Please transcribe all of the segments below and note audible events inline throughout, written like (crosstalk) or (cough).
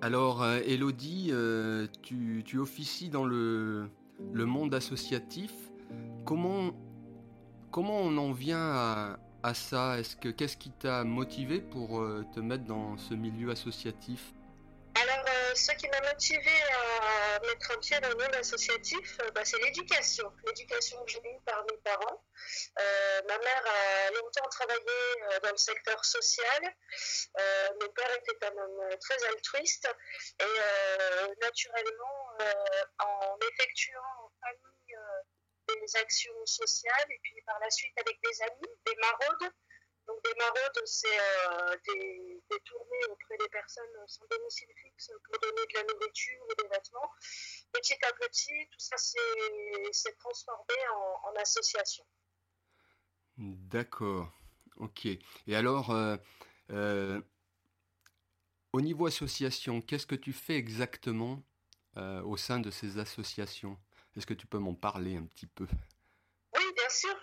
Alors, euh, Elodie, euh, tu, officies dans le, monde associatif. Comment, comment on en vient à, ça? Est-ce que qu'est-ce qui t'a motivé pour euh, te mettre dans ce milieu associatif? Alors, ce qui m'a motivé mettre un pied dans le monde associatif, euh, bah, c'est l'éducation. L'éducation que j'ai eue par mes parents. Euh, ma mère a longtemps travaillé euh, dans le secteur social. Mon père était un homme très altruiste. Et naturellement, en effectuant en famille des actions sociales et puis par la suite avec des amis, des maraudes, donc des maraudes, c'est euh, des, tournées auprès des personnes sans domicile fixe pour donner de la nourriture ou des vêtements. Petit à petit, tout ça s'est transformé en, association. D'accord. Ok. Et alors, euh, euh, au niveau association, qu'est-ce que tu fais exactement euh, au sein de ces associations? Est-ce que tu peux m'en parler un petit peu? Bien sûr.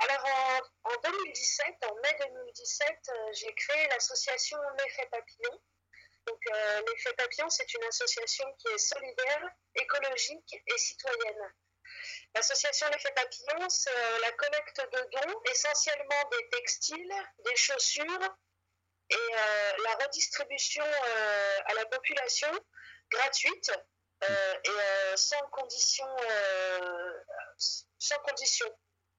Alors en, en 2017, en mai 2017, euh, j'ai créé l'association L'Effet Papillon. Donc euh, L'Effet Papillon, c'est une association qui est solidaire, écologique et citoyenne. L'association L'Effet Papillon, c'est euh, la collecte de dons, essentiellement des textiles, des chaussures et euh, la redistribution à la population gratuite et sans condition, sans condition,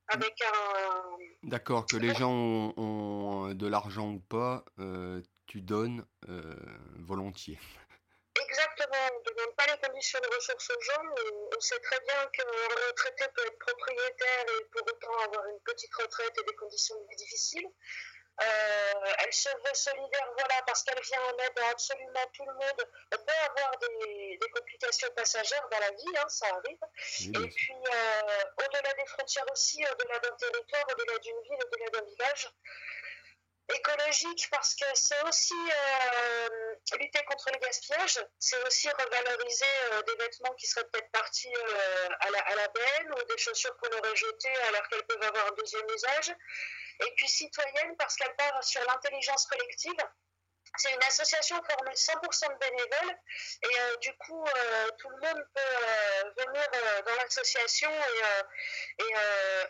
avec un, D'accord, que les gens ont, ont de l'argent ou pas, euh, tu donnes euh, volontiers. Exactement, on ne demande pas les conditions de ressources aux gens. On, on sait très bien qu'un retraité peut être propriétaire et pour autant avoir une petite retraite et des conditions de vie difficiles. Euh, elle se veut solidaire, voilà, parce qu'elle vient en aide à absolument tout le monde. On peut avoir des, des complications passagères dans la vie, hein, ça arrive. Et puis, euh, au-delà des frontières aussi, au-delà d'un territoire, au-delà d'une ville, au-delà d'un village. Écologique parce que c'est aussi euh, lutter contre le gaspillage, c'est aussi revaloriser euh, des vêtements qui seraient peut-être partis à, la, à la benne ou des chaussures qu'on aurait jetées alors qu'elles peuvent avoir un deuxième usage. Et puis citoyenne parce qu'elle part sur l'intelligence collective. C'est une association formée 100% de bénévoles et euh, du coup euh, tout le monde peut euh, venir dans l'association et, et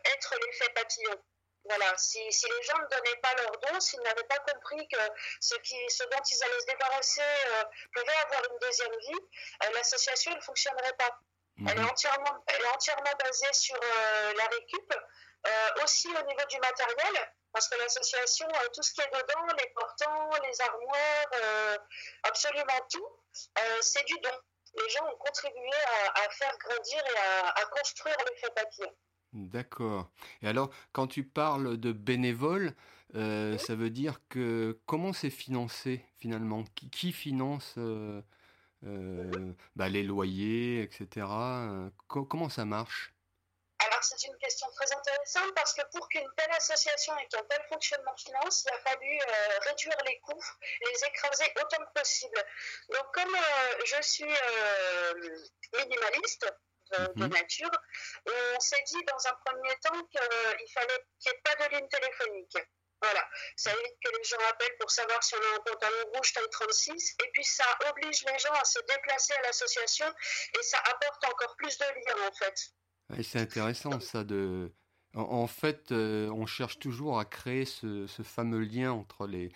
être l'effet papillon. Voilà, si, si les gens ne donnaient pas leurs dons, s'ils n'avaient pas compris que ce, qui, ce dont ils allaient se débarrasser pouvait avoir une deuxième vie, l'association ne fonctionnerait pas. Elle, est Mhm. entièrement, elle est entièrement basée sur la récup, aussi au niveau du matériel, parce que l'association, euh, tout ce qui est dedans, les portants, les armoires, euh, absolument tout, euh, c'est du don. Les gens ont contribué à, à faire grandir et à, à construire l'effet papillon. D'accord. Et alors, quand tu parles de bénévoles, euh, Oui. ça veut dire que comment c'est financé finalement? Qui, qui finance euh, euh, bah, les loyers, etc. Euh, co- comment ça marche? Alors c'est une question très intéressante parce que pour qu'une telle association ait un tel fonctionnement finance, il a fallu euh, réduire les coûts, les écraser autant que possible. Donc comme euh, je suis euh, minimaliste de, de Mhm. nature, on s'est dit dans un premier temps qu'il fallait qu'il n'y ait pas de ligne téléphonique. Voilà, ça évite que les gens appellent pour savoir si on a un pantalon rouge taille 36, et puis ça oblige les gens à se déplacer à l'association, et ça apporte encore plus de liens en fait. C'est intéressant ça de. En, fait, euh, on cherche toujours à créer ce, fameux lien entre les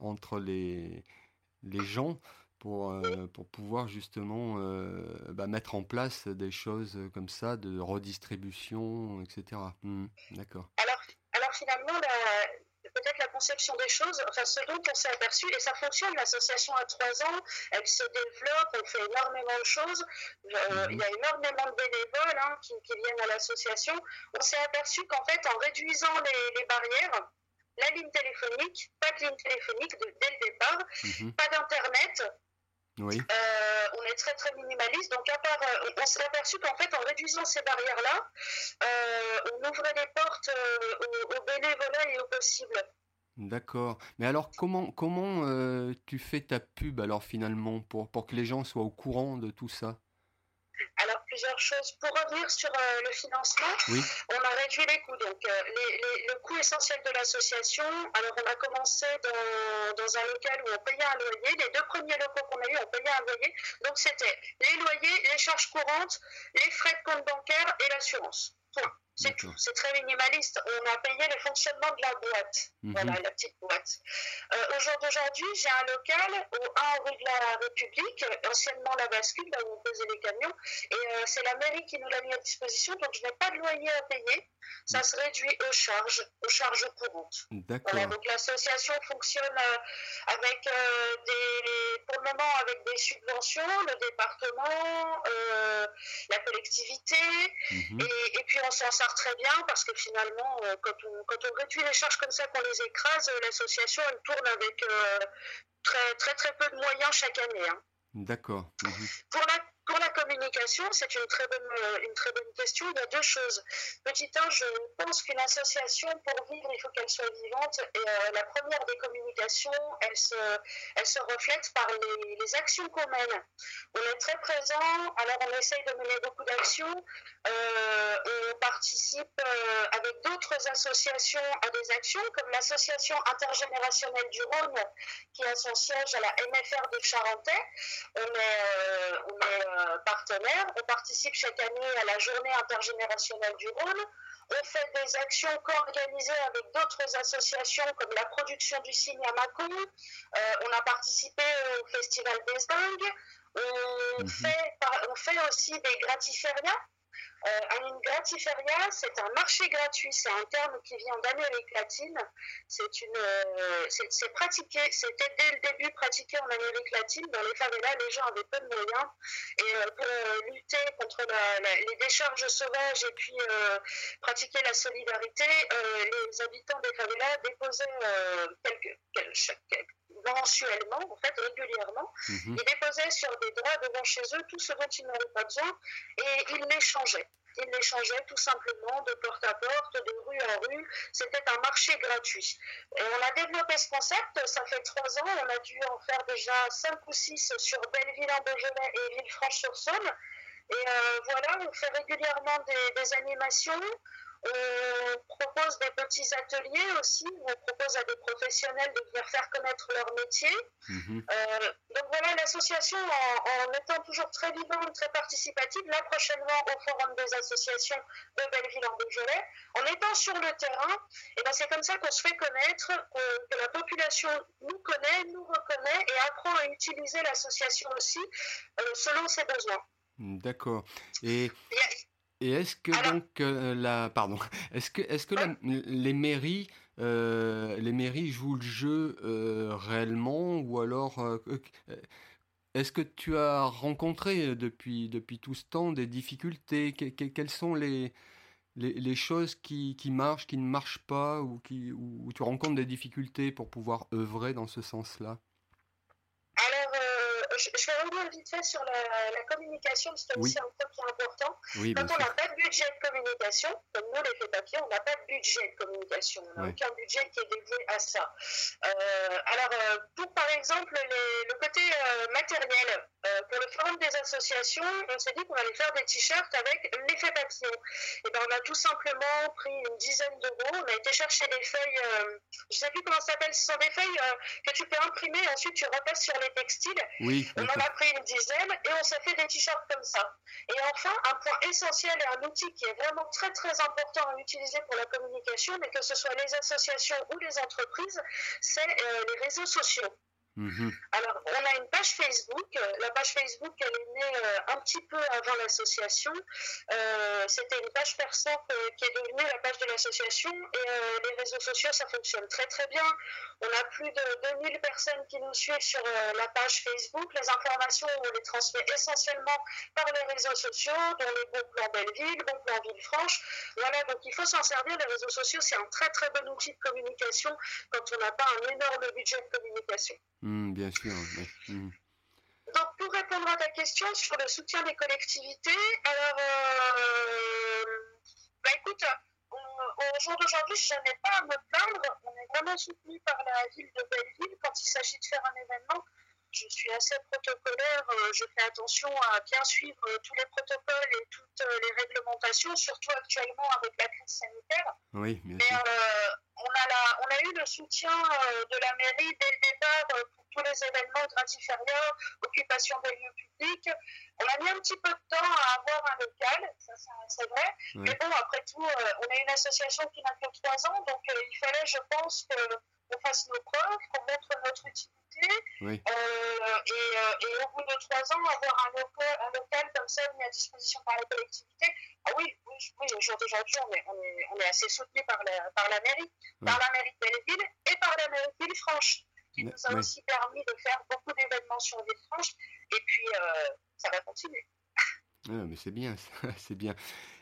entre les gens pour euh, pour pouvoir justement euh, bah, mettre en place des choses comme ça de redistribution, etc. Hmm, d'accord. Alors, alors finalement, la conception des choses, enfin ce dont on s'est aperçu, et ça fonctionne, l'association a trois ans, elle se développe, on fait énormément de choses, Euh, Mhm. il y a énormément de bénévoles hein, qui, qui viennent à l'association. On s'est aperçu qu'en fait, en réduisant les, les barrières, la ligne téléphonique, pas de ligne téléphonique de- dès le départ, Mhm. pas d'internet, Oui. euh, on est très très minimaliste. Donc à part, euh, on, s'est aperçu qu'en fait en réduisant ces barrières-là, euh, on ouvrait les portes euh, au, au bénévolat et au possible. D'accord. Mais alors, comment, comment euh, tu fais ta pub alors finalement pour, pour que les gens soient au courant de tout ça? Alors plusieurs choses. Pour revenir sur euh, le financement, on a réduit les coûts. Donc, euh, le coût essentiel de l'association, alors on a commencé dans, dans, un local où on payait un loyer. Les deux premiers locaux qu'on a eu, on payait un loyer. Donc, c'était les loyers, les charges courantes, les frais de compte bancaire et l'assurance. C'est tout. C'est très minimaliste. On a payé le fonctionnement de la boîte. Mhm. Voilà, la petite boîte. Euh, au jour d'aujourd'hui, j'ai un local au 1 rue de la République, anciennement la bascule, là où on posait les camions. Et euh, c'est la mairie qui nous l'a mis à disposition, donc je n'ai pas de loyer à payer. Ça se réduit aux charges, aux charges courantes. D'accord. donc l'association fonctionne euh, avec des, pour le moment avec des subventions, le département, la collectivité, mhm. et, et, puis on s'en très bien parce que finalement, euh, quand on, quand on réduit les charges comme ça, qu'on les écrase, euh, l'association, elle tourne avec euh, très, très, très peu de moyens chaque année. Hein. D'accord. Mhm. Pour la pour la communication, c'est une très bonne, euh, une très bonne question. Il y a deux choses. Petit 1, je pense qu'une association, pour vivre, il faut qu'elle soit vivante. Et euh, la première des communications, elle se, elle se reflète par les, actions qu'on mène. On est très présent, alors on essaye de mener beaucoup d'actions. Euh, on participe avec d'autres associations à des actions, comme l'association intergénérationnelle du Rhône, qui a son siège à la MFR de Charentais. On est, euh, partenaires. On participe chaque année à la journée intergénérationnelle du Rhône. On fait des actions co-organisées avec d'autres associations comme la production du cygne à Mâcon. Euh, on a participé au Festival des Dingues. On, mhm. fait, on fait aussi des gratiférias euh, un gratiferia, c'est un marché gratuit. C'est un terme qui vient d'Amérique latine. C'est une, euh, c'est pratiqué. C'était dès le début pratiqué en Amérique latine. Dans les favelas, les gens avaient peu de moyens. Et euh, pour lutter contre les décharges sauvages et puis pratiquer la solidarité, les habitants des favelas déposaient quelques, quelques, mensuellement, en fait régulièrement, mhm. ils déposaient sur des droits devant chez eux tout ce dont ils n'avaient pas besoin et ils l'échangeaient. Ils l'échangeaient tout simplement de porte à porte, de rue en rue. C'était un marché gratuit. Et on a développé ce concept, ça fait trois ans. On a dû en faire déjà cinq ou six sur Belleville-en-Beaujolais et Villefranche-sur-Saône. Et euh, voilà, on fait régulièrement des, des animations. On propose des petits ateliers aussi, on propose à des professionnels de venir faire connaître leur métier. Mhm. Euh, donc voilà, l'association, en, étant toujours très vivante, très participative, là prochainement au Forum des associations de Belleville en Beaujolais, en étant sur le terrain, et ben c'est comme ça qu'on se fait connaître, que la population nous connaît, nous reconnaît et apprend à utiliser l'association aussi euh, selon ses besoins. D'accord. Et... Et est-ce que donc euh, la pardon, (laughs) est-ce que est-ce que les mairies euh, les mairies jouent le jeu euh, réellement ou alors est-ce que tu as rencontré depuis depuis tout ce temps des difficultés? Quelles sont les, les, les choses qui, qui, marchent, qui ne marchent pas ou qui où tu rencontres des difficultés pour pouvoir œuvrer dans ce sens-là? Je, vais revenir vite fait sur la, communication, parce que c'est aussi un point qui est important. Quand on n'a pas de budget de communication, comme nous, les faits papiers, on n'a pas de budget de communication. On n'a aucun budget qui est dédié à ça. Euh, alors, euh, pour par exemple le côté euh, matériel, pour le forum des associations, on s'est dit qu'on allait faire des t-shirts avec l'effet papillon. Et ben, on a tout simplement pris une dizaine d'euros, on a été chercher des feuilles, je ne sais plus comment ça s'appelle, ce sont des feuilles que tu peux imprimer ensuite tu repasses sur les textiles. Oui. On en a une dizaine et on s'est fait des t-shirts comme ça. Et enfin, un point essentiel et un outil qui est vraiment très très important à utiliser pour la communication, mais que ce soit les associations ou les entreprises, c'est euh, les réseaux sociaux. Mhm. Alors, on a une page Facebook. La page Facebook, elle est née euh, un petit peu avant l'association. Euh, c'était une page perso qui est devenue la page de l'association. Et euh, les réseaux sociaux, ça fonctionne très très bien. On a plus de 2000 personnes qui nous suivent sur la page Facebook. Les informations, on les transmet essentiellement par les réseaux sociaux, dont les bons plans Belleville, bons plans Villefranche. Voilà, donc il faut s'en servir. Les réseaux sociaux, c'est un très très bon outil de communication quand on n'a pas un énorme budget de communication. Mmh, bien sûr. Mmh. Donc, pour répondre à ta question sur le soutien des collectivités, alors, euh, bah écoute, au jour d'aujourd'hui, je n'ai pas à me plaindre. On est vraiment soutenu par la ville de Belleville quand il s'agit de faire un événement. Je suis assez protocolaire. je fais attention à bien suivre tous les protocoles et toutes les réglementations, surtout actuellement avec la crise sanitaire. Oui, bien sûr. on, a la, on a eu le soutien de la mairie dès le départ pour tous les événements gratiférieurs, occupation des lieux publics. On a mis un petit peu de temps à avoir un local, ça c'est vrai. Mais bon, après tout, on a une association qui n'a que trois ans, donc il fallait, je pense, qu'on fasse nos preuves, qu'on montre notre utilité. Euh, et, euh, et, au bout de trois ans, avoir un local, un local comme ça mis à disposition par la collectivité, ah oui, oui, oui au jour d'aujourd'hui, on est, on, est, on est, assez soutenu par la, par la mairie, par la mairie de Belleville et par la mairie de Villefranche, qui nous a aussi permis de faire beaucoup d'événements sur Villefranche. Et puis, euh, ça va continuer. mais c'est bien, (laughs) c'est bien.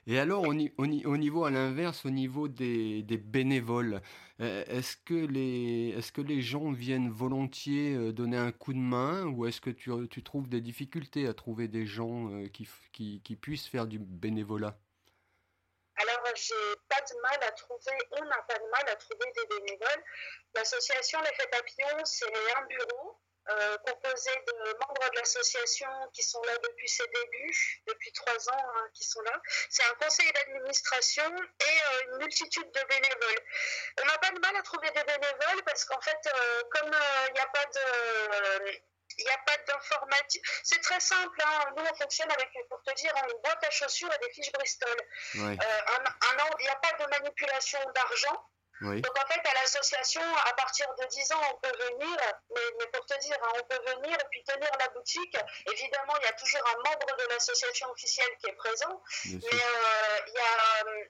Et alors, au, au, niveau à l'inverse, au niveau des, des bénévoles, euh, est-ce que, les, est que les gens viennent volontiers euh, donner un coup de main ou est-ce que tu, tu, trouves des difficultés à trouver des gens qui, qui, qui, puissent faire du bénévolat? J'ai pas de mal à trouver, on n'a pas de mal à trouver des bénévoles. L'association L'Effet Papillon, c'est un bureau euh, composé de membres de l'association qui sont là depuis ses débuts, depuis trois ans hein, qui sont là. C'est un conseil d'administration et euh, une multitude de bénévoles. On n'a pas de mal à trouver des bénévoles parce qu'en fait, euh, comme il n'y a pas de... il n'y a pas d'informatique. C'est très simple. Hein. Nous, on fonctionne avec, pour te dire, une boîte à chaussures et des fiches Bristol. il n'y a pas de manipulation d'argent. Donc en fait, à l'association, à partir de 10 ans, on peut venir, mais, pour te dire, hein, on peut venir et puis tenir la boutique. Évidemment, il y a toujours un membre de l'association officielle qui est présent, mais euh, il y a, euh,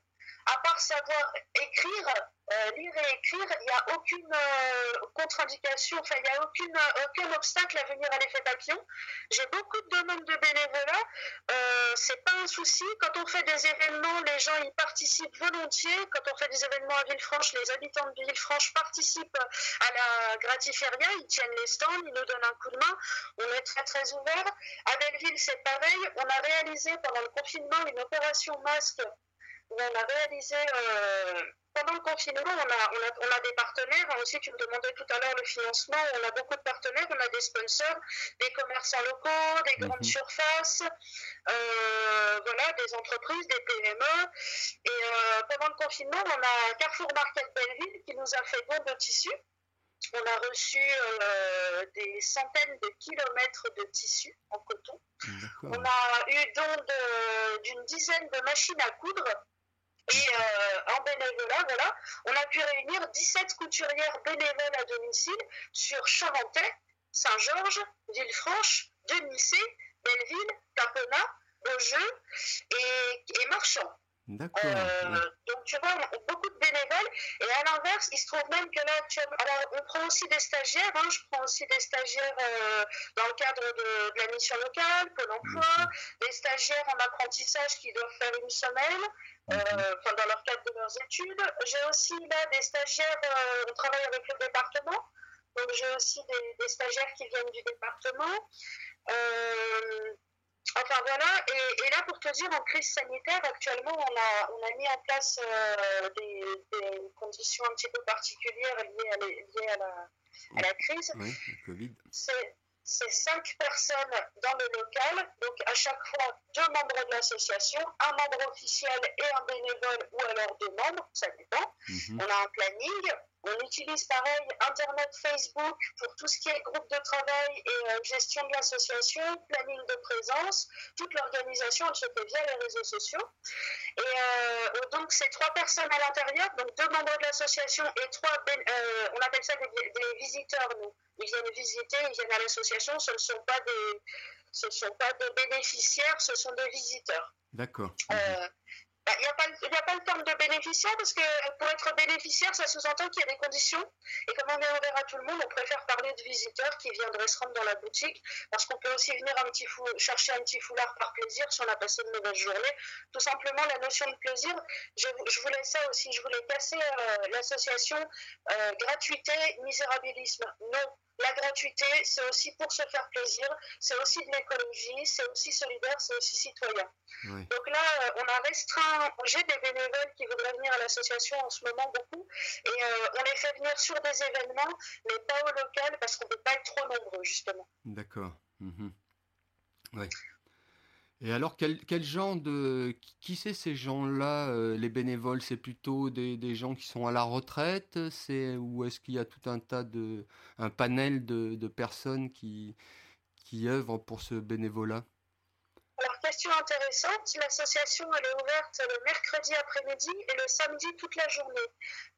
à part savoir écrire, euh, lire et écrire, il n'y a aucune euh, contre-indication, enfin, il n'y a aucune, aucun obstacle à venir à l'effet papillon. J'ai beaucoup de demandes de bénévolat. Euh, c'est pas un souci. Quand on fait des événements, les gens y participent volontiers. Quand on fait des événements à Villefranche, les habitants de Villefranche participent à la gratiféria. Ils tiennent les stands, ils nous donnent un coup de main. On est très, très ouvert. À Belleville, c'est pareil. On a réalisé pendant le confinement une opération masque où on a réalisé pendant le confinement, on a, on, a, on a, des partenaires. Aussi, tu me demandais tout à l'heure le financement. On a beaucoup de partenaires. On a des sponsors, des commerçants locaux, des grandes mhm. surfaces, euh, voilà, des entreprises, des PME. Et euh, pendant le confinement, on a Carrefour Market Belleville qui nous a fait don de tissus. On a reçu euh, des centaines de kilomètres de tissus en coton. On a eu don d'une dizaine de machines à coudre et euh, en bénévolat, voilà, on a pu réunir 17 couturières bénévoles à domicile sur Charentais, Saint-Georges, Villefranche, Denissé, Belleville, Capona, Beaujeu et Marchand. D'accord. Euh, donc, tu vois, beaucoup de bénévoles. Et à l'inverse, il se trouve même que là, actuellement, alors on prend aussi des stagiaires. Hein, je prends aussi des stagiaires euh, dans le cadre de, la mission locale, Pôle emploi, des stagiaires en apprentissage qui doivent faire une semaine. Euh, dans leur cadre de leurs études. J'ai aussi là des stagiaires, on travaille avec le département, donc j'ai aussi des, des, stagiaires qui viennent du département. Enfin voilà, et, là pour te dire, en crise sanitaire, actuellement, on a, on a mis en place euh, des, conditions un petit peu particulières liées à, liées à, la, à la, crise. Oui, le Covid. C'est cinq personnes dans le local, donc à chaque fois deux membres de l'association, un membre officiel et un bénévole, ou alors deux membres, ça dépend. Mhm. On a un planning, on utilise pareil Internet, Facebook pour tout ce qui est groupe de travail et euh, gestion de l'association, planning de présence. Toute l'organisation, se fait via les réseaux sociaux. Et euh, donc, c'est trois personnes à l'intérieur, donc deux membres de l'association et trois, euh, on appelle ça des, visiteurs, nous. Ils viennent visiter, ils viennent à l'association, ce ne sont pas des, ce sont pas des bénéficiaires, ce sont des visiteurs. D'accord. Il bah, n'y a, pas, a pas le terme de bénéficiaire parce que pour être bénéficiaire, ça sous-entend qu'il y a des conditions. Et comme on est ouvert à tout le monde, on préfère parler de visiteurs qui viendraient se rendre dans la boutique parce qu'on peut aussi venir un petit fou, chercher un petit foulard par plaisir si on a passé une mauvaise journée. Tout simplement, la notion de plaisir, je, je voulais ça aussi, je voulais casser euh, l'association euh, gratuité, misérabilisme. Non, la gratuité, c'est aussi pour se faire plaisir, c'est aussi de l'écologie, c'est aussi solidaire, c'est aussi citoyen. Donc là, euh, on a restreint j'ai des bénévoles qui voudraient venir à l'association en ce moment beaucoup, et on les fait venir sur des événements, mais pas au local parce qu'on ne peut pas être trop nombreux justement. D'accord. Mhm. Et alors, quel, quel genre de... Qui c'est ces gens-là, euh, les bénévoles? C'est plutôt des, des, gens qui sont à la retraite? Ou est-ce qu'il y a tout un tas de... un panel de, de personnes qui, qui œuvrent pour ce bénévolat? Alors, question intéressante, l'association elle est ouverte le mercredi après-midi et le samedi toute la journée.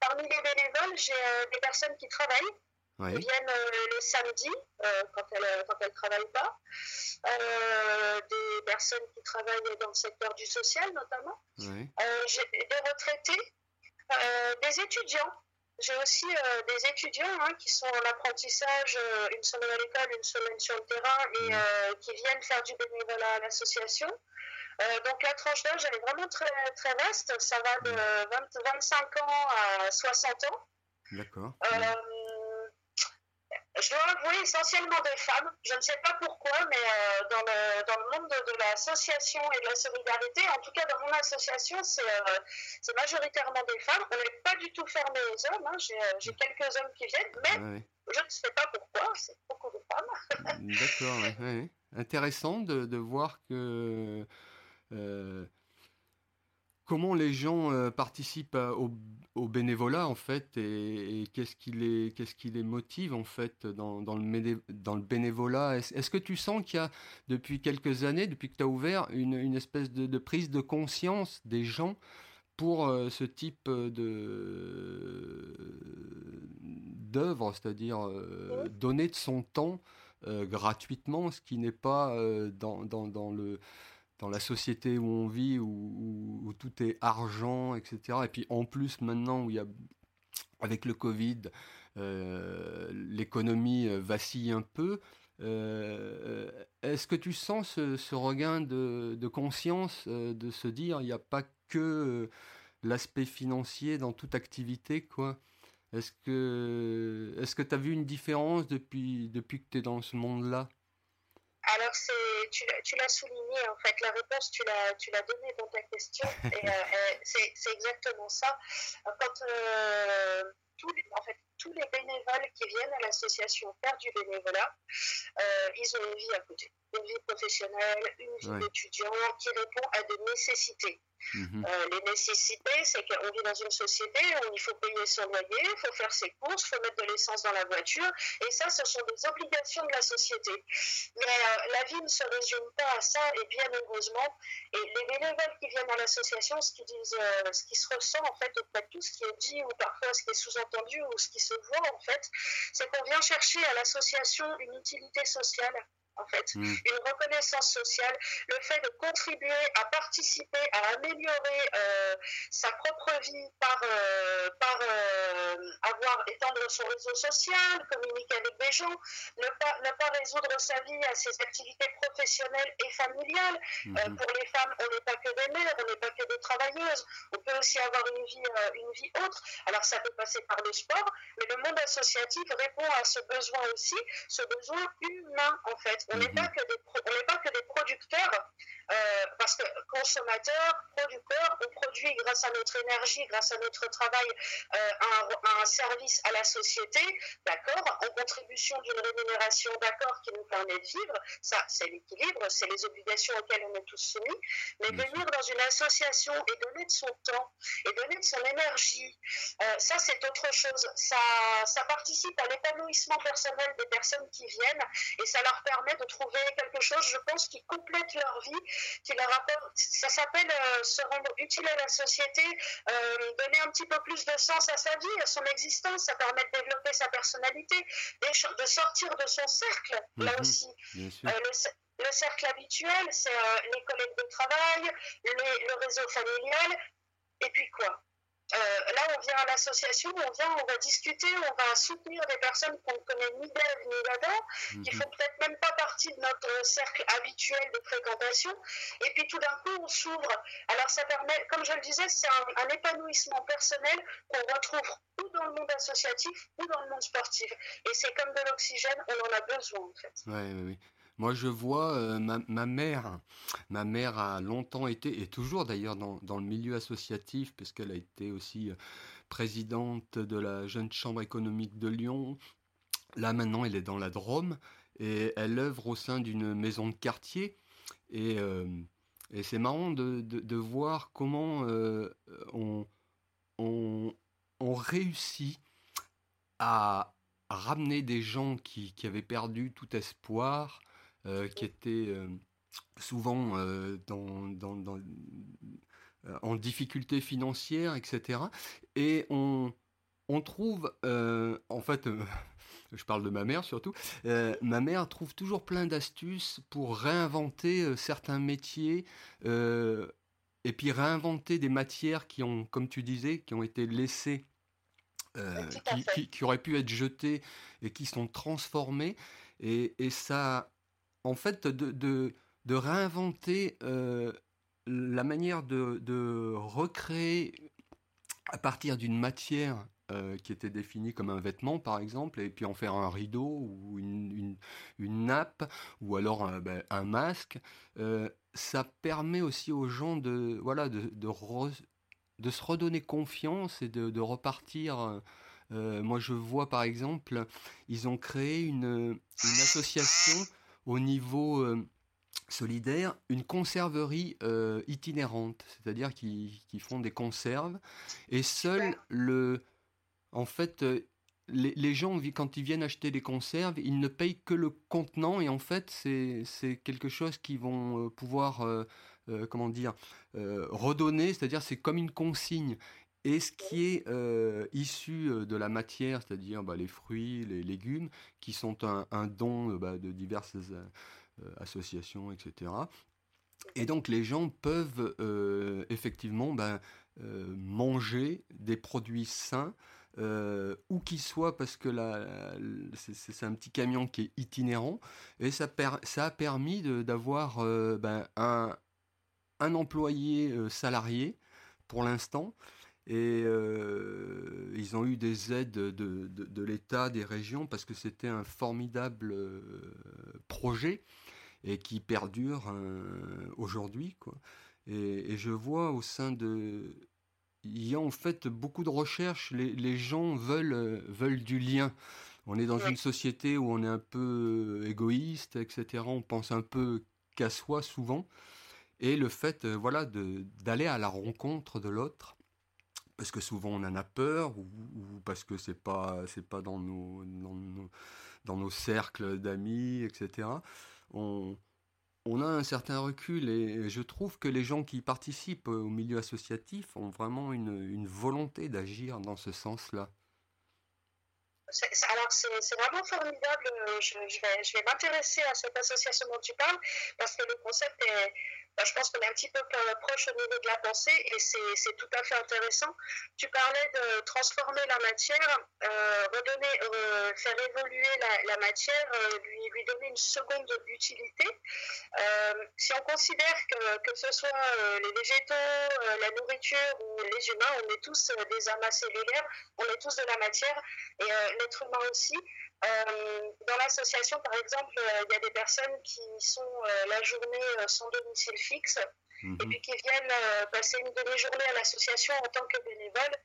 Parmi les bénévoles, j'ai euh, des personnes qui travaillent. Ils viennent euh, les samedis euh, quand elles quand elles travaillent pas. Euh, des personnes qui travaillent dans le secteur du social notamment. Des retraités, des étudiants. J'ai aussi des étudiants hein, qui sont en apprentissage une semaine à l'école, une semaine sur le terrain et qui viennent faire du bénévolat à l'association. donc la tranche d'âge, elle est vraiment très, très vaste. Ça va de 20, 25 ans à 60 ans. D'accord. Je dois avouer essentiellement des femmes. Je ne sais pas pourquoi, mais euh, dans, le, dans, le, monde de, l'association et de la solidarité, en tout cas dans mon association, c'est euh, majoritairement des femmes. On n'est pas du tout fermé aux hommes. Hein. Euh, j'ai quelques hommes qui viennent, mais je ne sais pas pourquoi. C'est beaucoup de femmes. D'accord, ouais, intéressant de, de, voir que comment les gens participent au, au, bénévolat en fait et, qu'est-ce qui les qu'est-ce qui les motive en fait dans, dans, le, dans le bénévolat? Est-ce, que tu sens qu'il y a depuis quelques années depuis que tu as ouvert une, une espèce de, de, prise de conscience des gens pour ce type de d'œuvre c'est-à-dire donner de son temps gratuitement ce qui n'est pas dans, dans, dans le dans la société où on vit, où, tout est argent, etc. Et puis en plus maintenant où il y a, avec le Covid, euh, l'économie euh, vacille un peu. Euh, est-ce que tu sens ce, regain de, conscience de se dire il n'y a pas que l'aspect financier dans toute activité quoi? Est-ce que tu as vu une différence depuis, depuis que tu es dans ce monde-là? Alors, tu, l'as souligné, en fait, la réponse, tu l'as, tu l'as donnée dans ta question, et euh, (laughs) c'est, exactement ça. Quand euh, tous, les, en fait, tous les bénévoles qui viennent à l'association faire du bénévolat, euh, ils ont une vie à côté, une vie professionnelle, une vie d'étudiant qui répond à des nécessités. Mhm. Euh, les nécessités, c'est qu'on vit dans une société où il faut payer son loyer, il faut faire ses courses, il faut mettre de l'essence dans la voiture, et ça, ce sont des obligations de la société. Mais euh, la vie ne se résume pas à ça, et bien heureusement. Et les bénévoles qui viennent à l'association, ce, euh, ce qui se ressent en fait auprès de tout ce qui est dit, ou parfois ce qui est sous-entendu, ou ce qui se voit en fait, c'est qu'on vient chercher à l'association une utilité sociale en fait, mm. une reconnaissance sociale, le fait de contribuer à participer, à améliorer euh, sa propre vie par, euh, par euh, avoir étendre son réseau social, communiquer avec des gens, ne pas, ne pas résoudre sa vie à ses activités professionnelles et familiales. Mm-hmm. pour les femmes, on n'est pas que des mères, on n'est pas que des travailleuses, on peut aussi avoir une vie, une vie autre. Alors ça peut passer par le sport, mais le monde associatif répond à ce besoin aussi, ce besoin humain en fait. On n'est mhm. pas, que des, pas que des producteurs, euh, parce que consommateurs, producteurs, on produit grâce à notre énergie, grâce à notre travail, euh, un, un, service à la société, d'accord, en contribution d'une rémunération, d'accord, qui nous permet de vivre. Ça, c'est l'équilibre, c'est les obligations auxquelles on est tous soumis. Mais venir dans une association et donner de son temps et donner de son énergie, euh, ça, c'est autre chose. Ça, ça participe à l'épanouissement personnel des personnes qui viennent et ça leur permet de trouver quelque chose, je pense, qui complète leur vie, qui leur apporte, ça s'appelle euh, se rendre utile à la société, euh, donner un petit peu plus de sens à sa vie, à son existence, ça permet de développer sa personnalité, de sortir de son cercle, là mhm. aussi. Euh, le, cercle habituel, c'est les collègues de travail, le réseau familial, et puis quoi? Euh, là, on vient à l'association, on vient, on va discuter, on va soutenir des personnes qu'on ne connaît ni d'Ève ni d'Adam, qui mhm. font peut-être même pas partie de notre cercle habituel de fréquentation. Et puis tout d'un coup, on s'ouvre. Alors ça permet, comme je le disais, c'est un, épanouissement personnel qu'on retrouve ou dans le monde associatif ou dans le monde sportif. Et c'est comme de l'oxygène, on en a besoin en fait. Oui, oui, oui. Moi, je vois ma, mère. Ma mère a longtemps été, et toujours d'ailleurs dans, dans, le milieu associatif, puisqu'elle a été aussi présidente de la Jeune Chambre économique de Lyon. Là, maintenant, elle est dans la Drôme et elle œuvre au sein d'une maison de quartier. Et, et c'est marrant de, de, voir comment on, on, réussit à ramener des gens qui, qui avaient perdu tout espoir, euh, qui étaient euh, souvent euh, dans, dans, dans, en difficulté financière, etc. Et on, on trouve, en fait, (laughs) je parle de ma mère surtout, ma mère trouve toujours plein d'astuces pour réinventer certains métiers et puis réinventer des matières qui ont, comme tu disais, qui ont été laissées, euh, qui, auraient pu être jetées et qui sont transformées. Et, et ça, en fait, de, de, de réinventer euh, la manière de, de, recréer à partir d'une matière euh, qui était définie comme un vêtement, par exemple, et puis en faire un rideau ou une, une, nappe, ou alors un, ben, un masque ça permet aussi aux gens de, voilà, de, de, se redonner confiance et de, repartir. Euh, euh, moi, je vois par exemple, ils ont créé une, association au niveau euh, solidaire, une conserverie itinérante, c'est-à-dire qu'ils font des conserves. Et seul le. En fait, les, gens, quand ils viennent acheter des conserves, ils ne payent que le contenant et en fait, c'est quelque chose qu'ils vont euh, pouvoir, euh, euh, comment dire, redonner, c'est-à-dire c'est comme une consigne. Et ce qui est issu de la matière, c'est-à-dire bah, les fruits, les légumes, qui sont un, don bah, de diverses associations, etc. Et donc les gens peuvent effectivement bah, manger des produits sains euh, où qu'il soit, parce que c'est un petit camion qui est itinérant, et ça, a permis d'avoir euh, un, employé euh, salarié pour l'instant, et ils ont eu des aides de, de, de l'État, des régions, parce que c'était un formidable projet, et qui perdure aujourd'hui. Et, et, je vois au sein de, il y a en fait beaucoup de recherches. Les, gens veulent, euh, veulent du lien. On est dans une société où on est un peu euh, égoïste, etc. On pense un peu qu'à soi souvent. Et le fait, euh, voilà, d'aller à la rencontre de l'autre, parce que souvent on en a peur ou, parce que c'est pas c'est pas dans nos, dans nos, dans nos cercles d'amis, etc. On, on a un certain recul et je trouve que les gens qui participent au milieu associatif ont vraiment une, volonté d'agir dans ce sens-là. Alors c'est vraiment formidable, je, vais, je vais m'intéresser à cette association dont tu parles parce que le concept est, bah, je pense qu'on est un petit peu proche au niveau de la pensée et c'est tout à fait intéressant. Tu parlais de transformer la matière, euh, redonner, euh, faire évoluer la, matière, euh, lui, lui, donner une seconde utilité. si on considère que, que ce soit les végétaux, la nourriture ou les humains, on est tous des amas cellulaires, on est tous de la matière et l'être humain aussi. Euh, dans l'association, par exemple, euh, il y a des personnes qui sont euh, la journée sans domicile fixe et mhm. puis qui viennent passer une demi-journée à l'association en tant que bénévoles.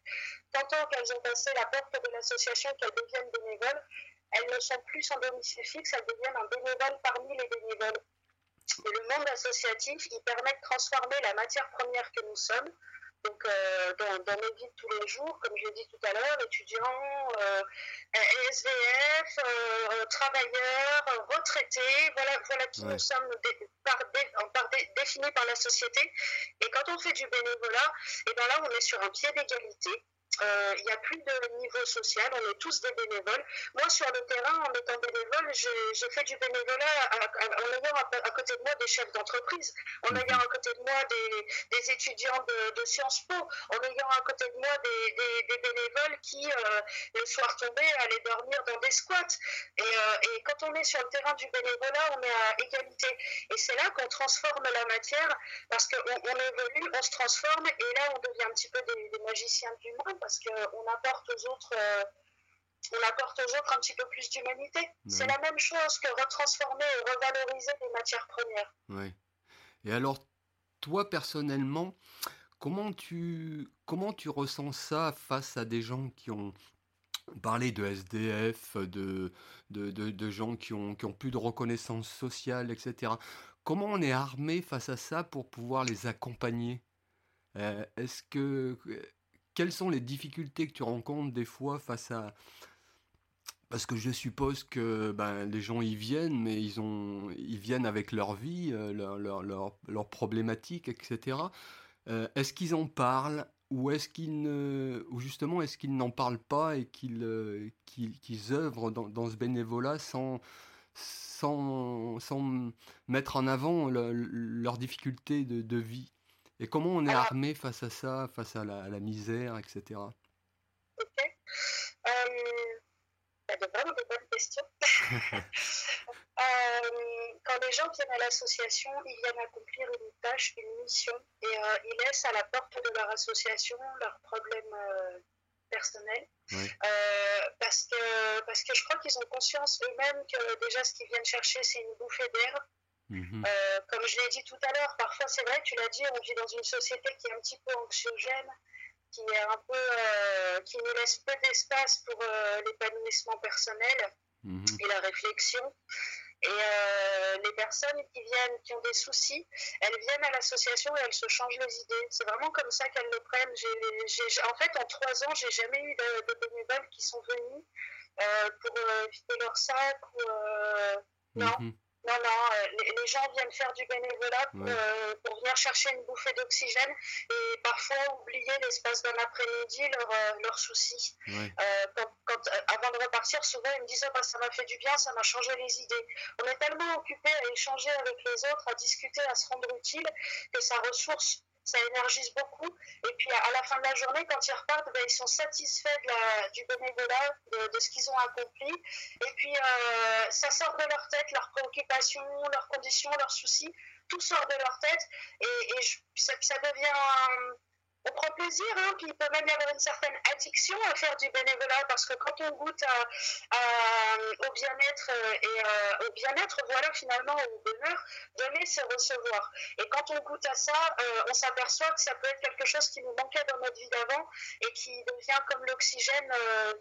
Tantôt qu'elles ont passé la porte de l'association, qu'elles deviennent bénévoles, elles ne sont plus sans domicile fixe, elles deviennent un bénévole parmi les bénévoles. Et le monde associatif, il permet de transformer la matière première que nous sommes donc euh, dans, dans, nos vies de tous les jours, comme je l'ai dit tout à l'heure, étudiants, euh, SVF, euh, travailleurs, retraités, voilà, voilà qui nous sommes par, par, définis par la société. Et quand on fait du bénévolat, et ben là on est sur un pied d'égalité. Euh, il n'y a plus de niveau social, on est tous des bénévoles. Moi, sur le terrain, en étant bénévole, j'ai fait du bénévolat en ayant à, côté de moi des chefs d'entreprise, en ayant à côté de moi des, des étudiants de, de, Sciences Po, en ayant à côté de moi des, des, des bénévoles qui, euh, le soir tombé, allaient dormir dans des squats. Et, euh, et, quand on est sur le terrain du bénévolat, on est à égalité. Et c'est là qu'on transforme la matière, parce qu'on on évolue, on se transforme, et là, on devient un petit peu des, magiciens du monde parce qu'on apporte aux autres euh, on apporte aux autres un petit peu plus d'humanité. C'est la même chose que retransformer et revaloriser les matières premières. Oui. Et alors, toi personnellement, comment tu, comment tu ressens ça face à des gens qui ont parlé de SDF, de, de, de, gens qui ont, qui ont plus de reconnaissance sociale, etc. Comment on est armé face à ça pour pouvoir les accompagner? Euh, Est-ce que quelles sont les difficultés que tu rencontres des fois face à parce que je suppose que ben, les gens y viennent, mais ils, ont, ils viennent avec leur vie, leurs leur, leur, leur problématiques, etc. Euh, est-ce qu'ils en parlent ou est-ce qu'ils ou justement est-ce qu'ils n'en parlent pas et qu'ils euh, qu'ils, œuvrent dans, dans, ce bénévolat sans, sans, sans mettre en avant leurs difficultés de, de, vie? Et comment on est armé face à ça, face à la, à la misère, etc. Ok de vraiment de bonnes questions. (laughs) Euh, quand les gens viennent à l'association, ils viennent accomplir une tâche, une mission, et euh, ils laissent à la porte de leur association leurs problèmes euh, personnels. parce, que, parce que je crois qu'ils ont conscience eux-mêmes que déjà ce qu'ils viennent chercher, c'est une bouffée d'air. Mhm. comme je l'ai dit tout à l'heure, parfois c'est vrai, tu l'as dit, on vit dans une société qui est un petit peu anxiogène, qui est un peu, euh, qui nous laisse peu d'espace pour euh, l'épanouissement personnel mhm. et la réflexion. Et euh, les personnes qui viennent, qui ont des soucis, elles viennent à l'association et elles se changent les idées. C'est vraiment comme ça qu'elles le prennent. en fait, en trois ans, j'ai jamais eu de, bénévoles qui sont venus pour vider leur sac ou non. Mhm. Non, non, euh, les, gens viennent faire du bénévolat euh, pour, venir chercher une bouffée d'oxygène et parfois oublier l'espace d'un après-midi leurs leur euh, soucis. quand, avant de repartir, souvent ils me disent ah, bah, ça m'a fait du bien, ça m'a changé les idées. On est tellement occupé à échanger avec les autres, à discuter, à se rendre utile que ça ressource ça énergise beaucoup. Et puis à la fin de la journée, quand ils repartent, ben, ils sont satisfaits du bénévolat, de, ce qu'ils ont accompli. Et puis euh, ça sort de leur tête, leurs préoccupations, leurs conditions, leurs soucis, tout sort de leur tête. Et, ça, devient on prend plaisir, hein, puis il peut même y avoir une certaine addiction à faire du bénévolat parce que quand on goûte au bien-être euh, et euh, au bien-être, voilà finalement au bonheur, donner c'est recevoir. Et quand on goûte à ça, euh, on s'aperçoit que ça peut être quelque chose qui nous manquait dans notre vie d'avant et qui devient comme l'oxygène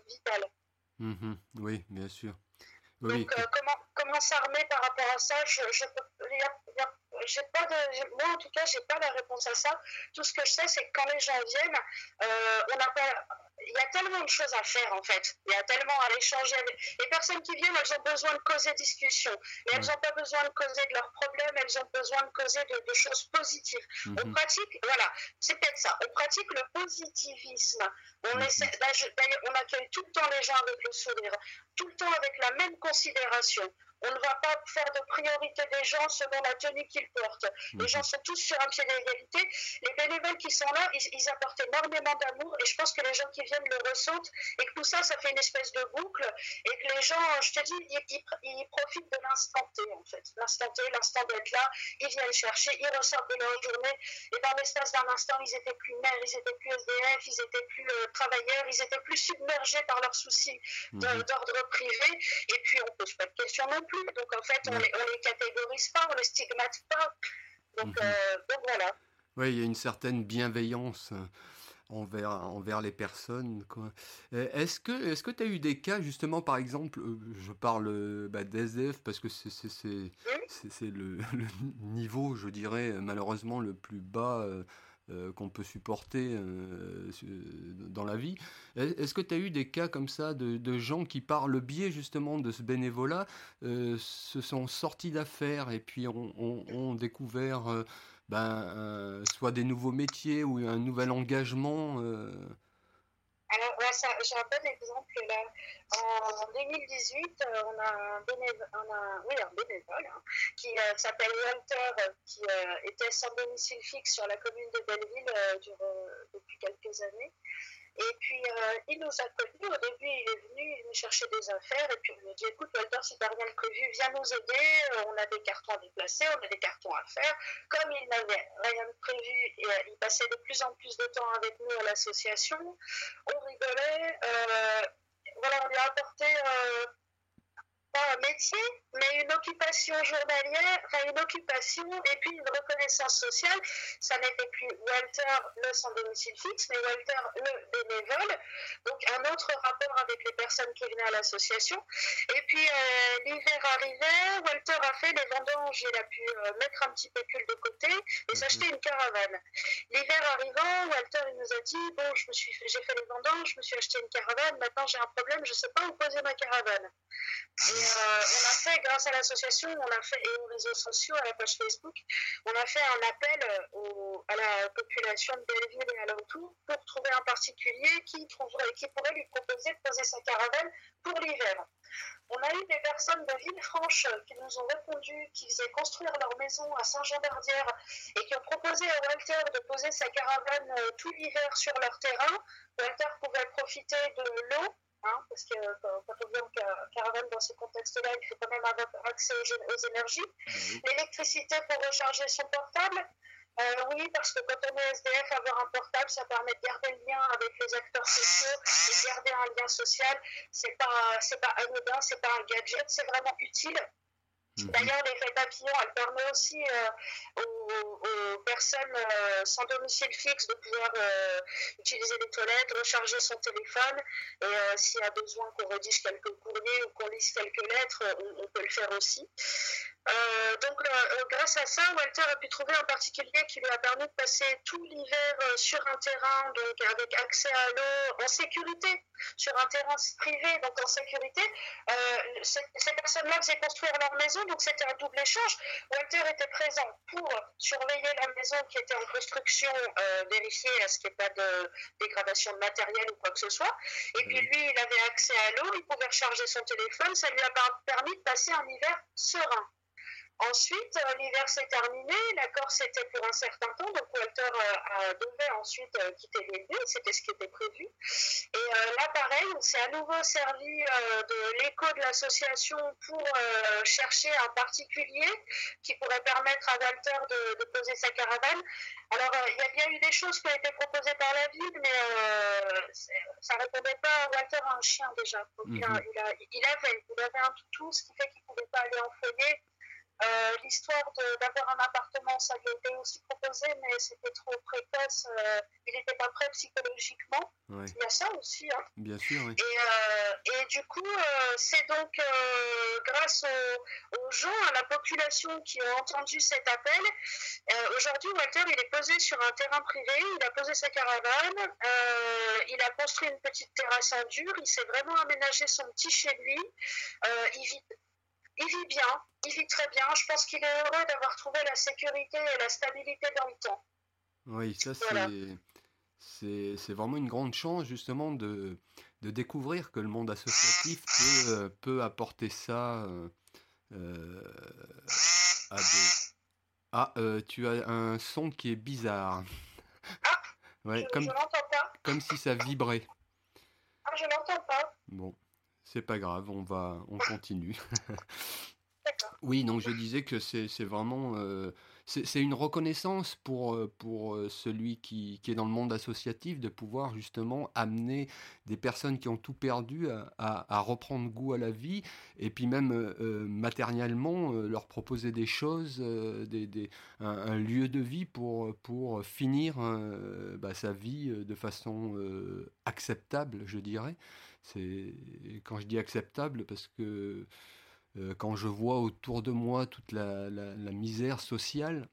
vital. Mmh oui, bien sûr. Donc comment, comment s'armer par rapport à ça je, je j'ai pas de, moi en tout cas, j'ai pas la réponse à ça. Tout ce que je sais, c'est que quand les gens viennent, euh, on il y a tellement de choses à faire en fait. Il y a tellement à échanger. Les personnes qui viennent, elles ont besoin de causer discussion. Mais elles n'ont pas besoin de causer de leurs problèmes, elles ont besoin de causer de, choses positives. On mhm. pratique, voilà, c'est peut-être ça. On pratique le positivisme. On, mhm. essaie, on accueille tout le temps les gens avec le sourire, tout le temps avec la même considération. On ne va pas faire de priorité des gens selon la tenue qu'ils portent. Les mhm. gens sont tous sur un pied d'égalité. Les bénévoles qui sont là, ils, apportent énormément d'amour et je pense que les gens qui viennent le ressentent et que tout ça, ça fait une espèce de boucle et que les gens, je te dis, ils, profitent de l'instant T en fait. L'instant T, l'instant d'être là, ils viennent chercher, ils ressortent de leur journée et dans l'espace d'un instant, ils étaient plus mères, ils étaient plus SDF, ils étaient plus euh, travailleurs, ils étaient plus submergés par leurs soucis mhm. d'ordre privé et puis on pose pas de questions non plus. Donc en fait, on les, les catégorise pas, on les stigmate pas. Donc, euh, donc voilà. Oui, il y a une certaine bienveillance euh, envers, envers les personnes. Euh, est-ce que tu as eu des cas, justement, par exemple, je parle bah, d'SDF parce que c'est le, (laughs) le, niveau, je dirais, malheureusement, le plus bas euh, qu'on peut supporter euh, dans la vie. Est-ce que tu as eu des cas comme ça de, gens qui, par le biais justement de ce bénévolat, euh, se sont sortis d'affaires et puis ont, découvert ben, soit des nouveaux métiers ou un nouvel engagement j'ai un bon exemple là. En 2018, euh, on a un bénévole, oui, un bénévole hein, qui euh, s'appelle Walter, qui euh, était sans domicile fixe sur la commune de Belleville depuis quelques années. Et puis, euh, il nous a connus. Au début, il est venu, il nous cherchait des affaires. Et puis, il nous dit Écoute, Walter, si t'as rien de prévu, viens nous aider. Euh, on a des cartons à déplacer, on a des cartons à faire. Comme il n'avait rien de prévu, et, euh, il passait de plus en plus de temps avec nous à l'association. On rigolait. Voilà, on lui a apporté un métier, occupation journalière, enfin une occupation et puis une reconnaissance sociale. Ça n'était plus Walter le sans domicile fixe, mais Walter le bénévole. Donc un autre rapport avec les personnes qui venaient à l'association. Et puis euh, l'hiver arrivait, Walter a fait les vendanges, il a pu euh, mettre un petit pécule de côté et s'acheter une caravane. L'hiver arrivant, Walter il nous a dit bon, je me suis, j'ai fait les vendanges, je me suis acheté une caravane. Maintenant j'ai un problème, je ne sais pas où poser ma caravane. Et euh, on a fait, grâce à l'association, on a fait, et aux réseaux sociaux, à la page Facebook, on a fait un appel euh, à la population de Belleville et à l'entour pour trouver un particulier qui, trouverait, qui pourrait lui proposer de poser sa caravane pour l'hiver. On a eu des personnes de Villefranche qui nous ont répondu, qui faisaient construire leur maison à Saint-Jean-d'Ardière et qui ont proposé à Walter de poser sa caravane euh, tout l'hiver sur leur terrain. Walter pouvait profiter de l'eau Hein, parce que quand on vient en caravane dans ces contextes-là, il faut quand même avoir accès aux, énergies. L'électricité pour recharger son portable, euh, oui, parce que quand on est SDF, avoir un portable, ça permet de garder le lien avec les acteurs sociaux et garder un lien social. C'est pas, c'est pas anodin, c'est pas un gadget, c'est vraiment utile. Mhm. D'ailleurs, l'effet papillon, elle permet aussi euh, aux, personnes euh, sans domicile fixe de pouvoir euh, utiliser les toilettes, recharger son téléphone. Et s'il y a besoin qu'on rédige quelques courriers ou qu'on lise quelques lettres, on, peut le faire aussi. donc, grâce à ça, Walter a pu trouver un particulier qui lui a permis de passer tout l'hiver sur un terrain, donc avec accès à l'eau, en sécurité, sur un terrain privé, donc en sécurité. ces personnes-là faisaient construire leur maison donc c'était un double échange. Walter était présent pour surveiller la maison qui était en construction, euh, vérifier à ce qu'il n'y ait pas de dégradation de matériel ou quoi que ce soit. Et puis lui, il avait accès à l'eau, il pouvait recharger son téléphone, ça lui a permis de passer un hiver serein. Ensuite, euh, l'hiver s'est terminé, l'accord c'était pour un certain temps, donc Walter euh, devait ensuite euh, quitter les lieux, c'était ce qui était prévu. Et là, pareil, on s'est à nouveau servi de l'écho de l'association pour chercher un particulier qui pourrait permettre à Walter de, poser sa caravane. Alors, il y a bien eu des choses qui ont été proposées par la ville, mais ça ne répondait pas. Walter a un chien déjà, donc mhm. il, avait, il avait un tout, ce qui fait qu'il ne pouvait pas aller en foyer. Euh, l'histoire d'avoir un appartement, ça lui a été aussi proposé, mais c'était trop précoce. Euh, il n'était pas prêt psychologiquement. Il y a ça aussi. Hein. Bien sûr, oui. Et, euh, et du coup, c'est donc grâce aux, gens, à la population qui ont entendu cet appel. Aujourd'hui, Walter, il est posé sur un terrain privé, il a posé sa caravane, il a construit une petite terrasse en dur, il s'est vraiment aménagé son petit chez lui. il vit il vit bien, il vit très bien. Je pense qu'il est heureux d'avoir trouvé la sécurité et la stabilité dans le temps. Oui, ça c'est c'est vraiment une grande chance justement de, de découvrir que le monde associatif peut, euh, peut apporter ça euh, euh, à des... Ah, tu as un son qui est bizarre. Ah, ouais, je, comme, pas. Comme si ça vibrait. Ah, je l'entends pas. Bon. C'est pas grave, on va, on continue. (laughs) oui, donc je disais que c'est vraiment, euh, c'est une reconnaissance pour, euh, pour euh, celui qui, qui, est dans le monde associatif de pouvoir justement amener des personnes qui ont tout perdu à, à, reprendre goût à la vie et puis même matériellement leur proposer des choses, des, des, un, lieu de vie pour, pour finir bah, sa vie de façon acceptable, je dirais. C'est quand je dis acceptable parce que euh, quand je vois autour de moi toute la, misère sociale,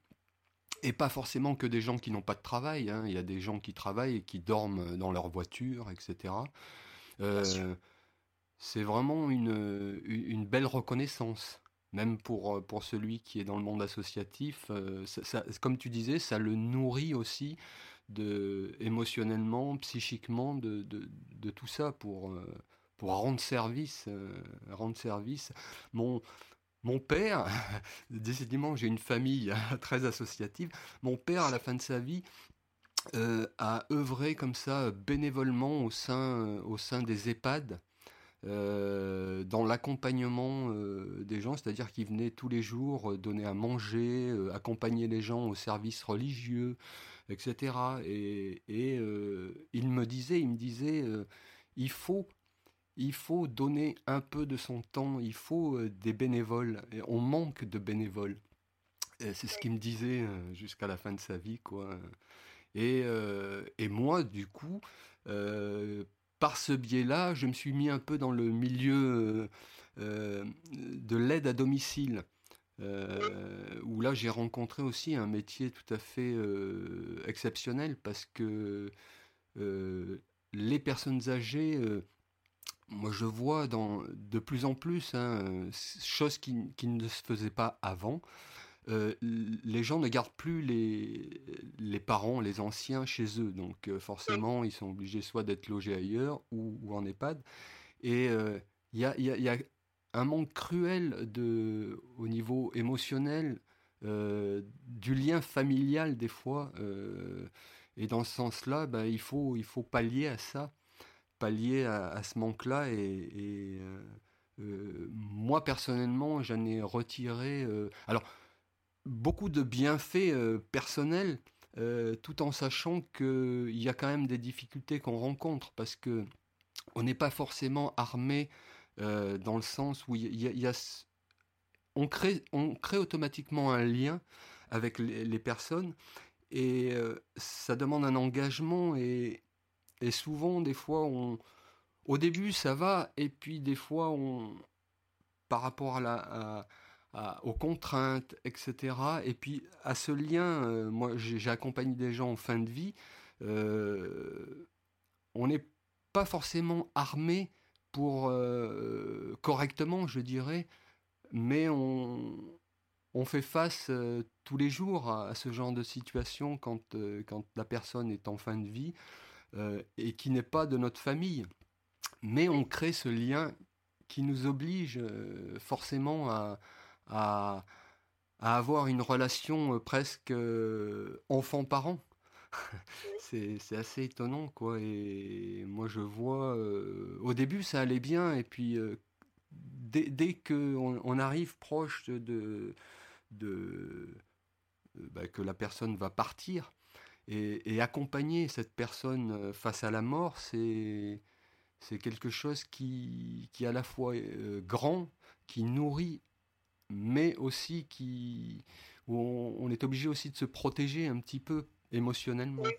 et pas forcément que des gens qui n'ont pas de travail, hein. il y a des gens qui travaillent et qui dorment dans leur voiture, etc. Euh, c'est vraiment une, une, belle reconnaissance, même pour, pour celui qui est dans le monde associatif. Euh, comme tu disais, ça le nourrit aussi de, émotionnellement, psychiquement, de, de, de tout ça pour, euh, pour rendre service. Euh, rendre service. Mon, mon père, (laughs) décidément, j'ai une famille (laughs) très associative. Mon père, à la fin de sa vie, euh, a œuvré comme ça bénévolement au sein, au sein des EHPAD. dans l'accompagnement des gens, c'est-à-dire qu'il venait tous les jours donner à manger, accompagner les gens au service religieux, etc. Et, euh, il me disait, il me disait, euh, il faut il faut donner un peu de son temps, il faut des bénévoles. Et on manque de bénévoles. C'est ce qu'il me disait jusqu'à la fin de sa vie, quoi. Et, et moi, du coup, par ce biais-là, je me suis mis un peu dans le milieu de l'aide à domicile. Où là j'ai rencontré aussi un métier tout à fait exceptionnel parce que les personnes âgées, moi je vois de plus en plus, hein, chose qui, ne se faisait pas avant, les gens ne gardent plus les parents, les anciens chez eux. Donc forcément, ils sont obligés soit d'être logés ailleurs ou, en EHPAD. Et il y a, un manque cruel de, au niveau émotionnel, du lien familial des fois. et dans ce sens-là, bah, il, faut, il faut pallier à ça, pallier à, ce manque-là. Et, moi, personnellement, j'en ai retiré... alors, beaucoup de bienfaits euh, personnels, euh, tout en sachant qu'il y a quand même des difficultés qu'on rencontre, parce que on n'est pas forcément armé euh, dans le sens où il y, a, on, crée, on crée automatiquement un lien avec les, personnes, et ça demande un engagement, et, et, souvent, des fois, on, au début, ça va, et puis des fois, on, par rapport à la aux contraintes, etc. Et puis à ce lien, euh, moi j'ai accompagné des gens en fin de vie, euh, on n'est pas forcément armé euh, correctement, je dirais, mais on, fait face tous les jours à, ce genre de situation quand, quand la personne est en fin de vie et qui n'est pas de notre famille. Mais on crée ce lien qui nous oblige forcément à, avoir une relation euh, presque euh, enfant-parent. C'est assez étonnant, quoi. Et moi, je vois. Au début, ça allait bien, et puis dès, dès qu'on on arrive proche de. de bah, que la personne va partir, et, accompagner cette personne face à la mort, c'est. C'est quelque chose qui, qui est à la fois grand, qui nourrit mais aussi qui, où on, est obligé aussi de se protéger un petit peu émotionnellement. Oui,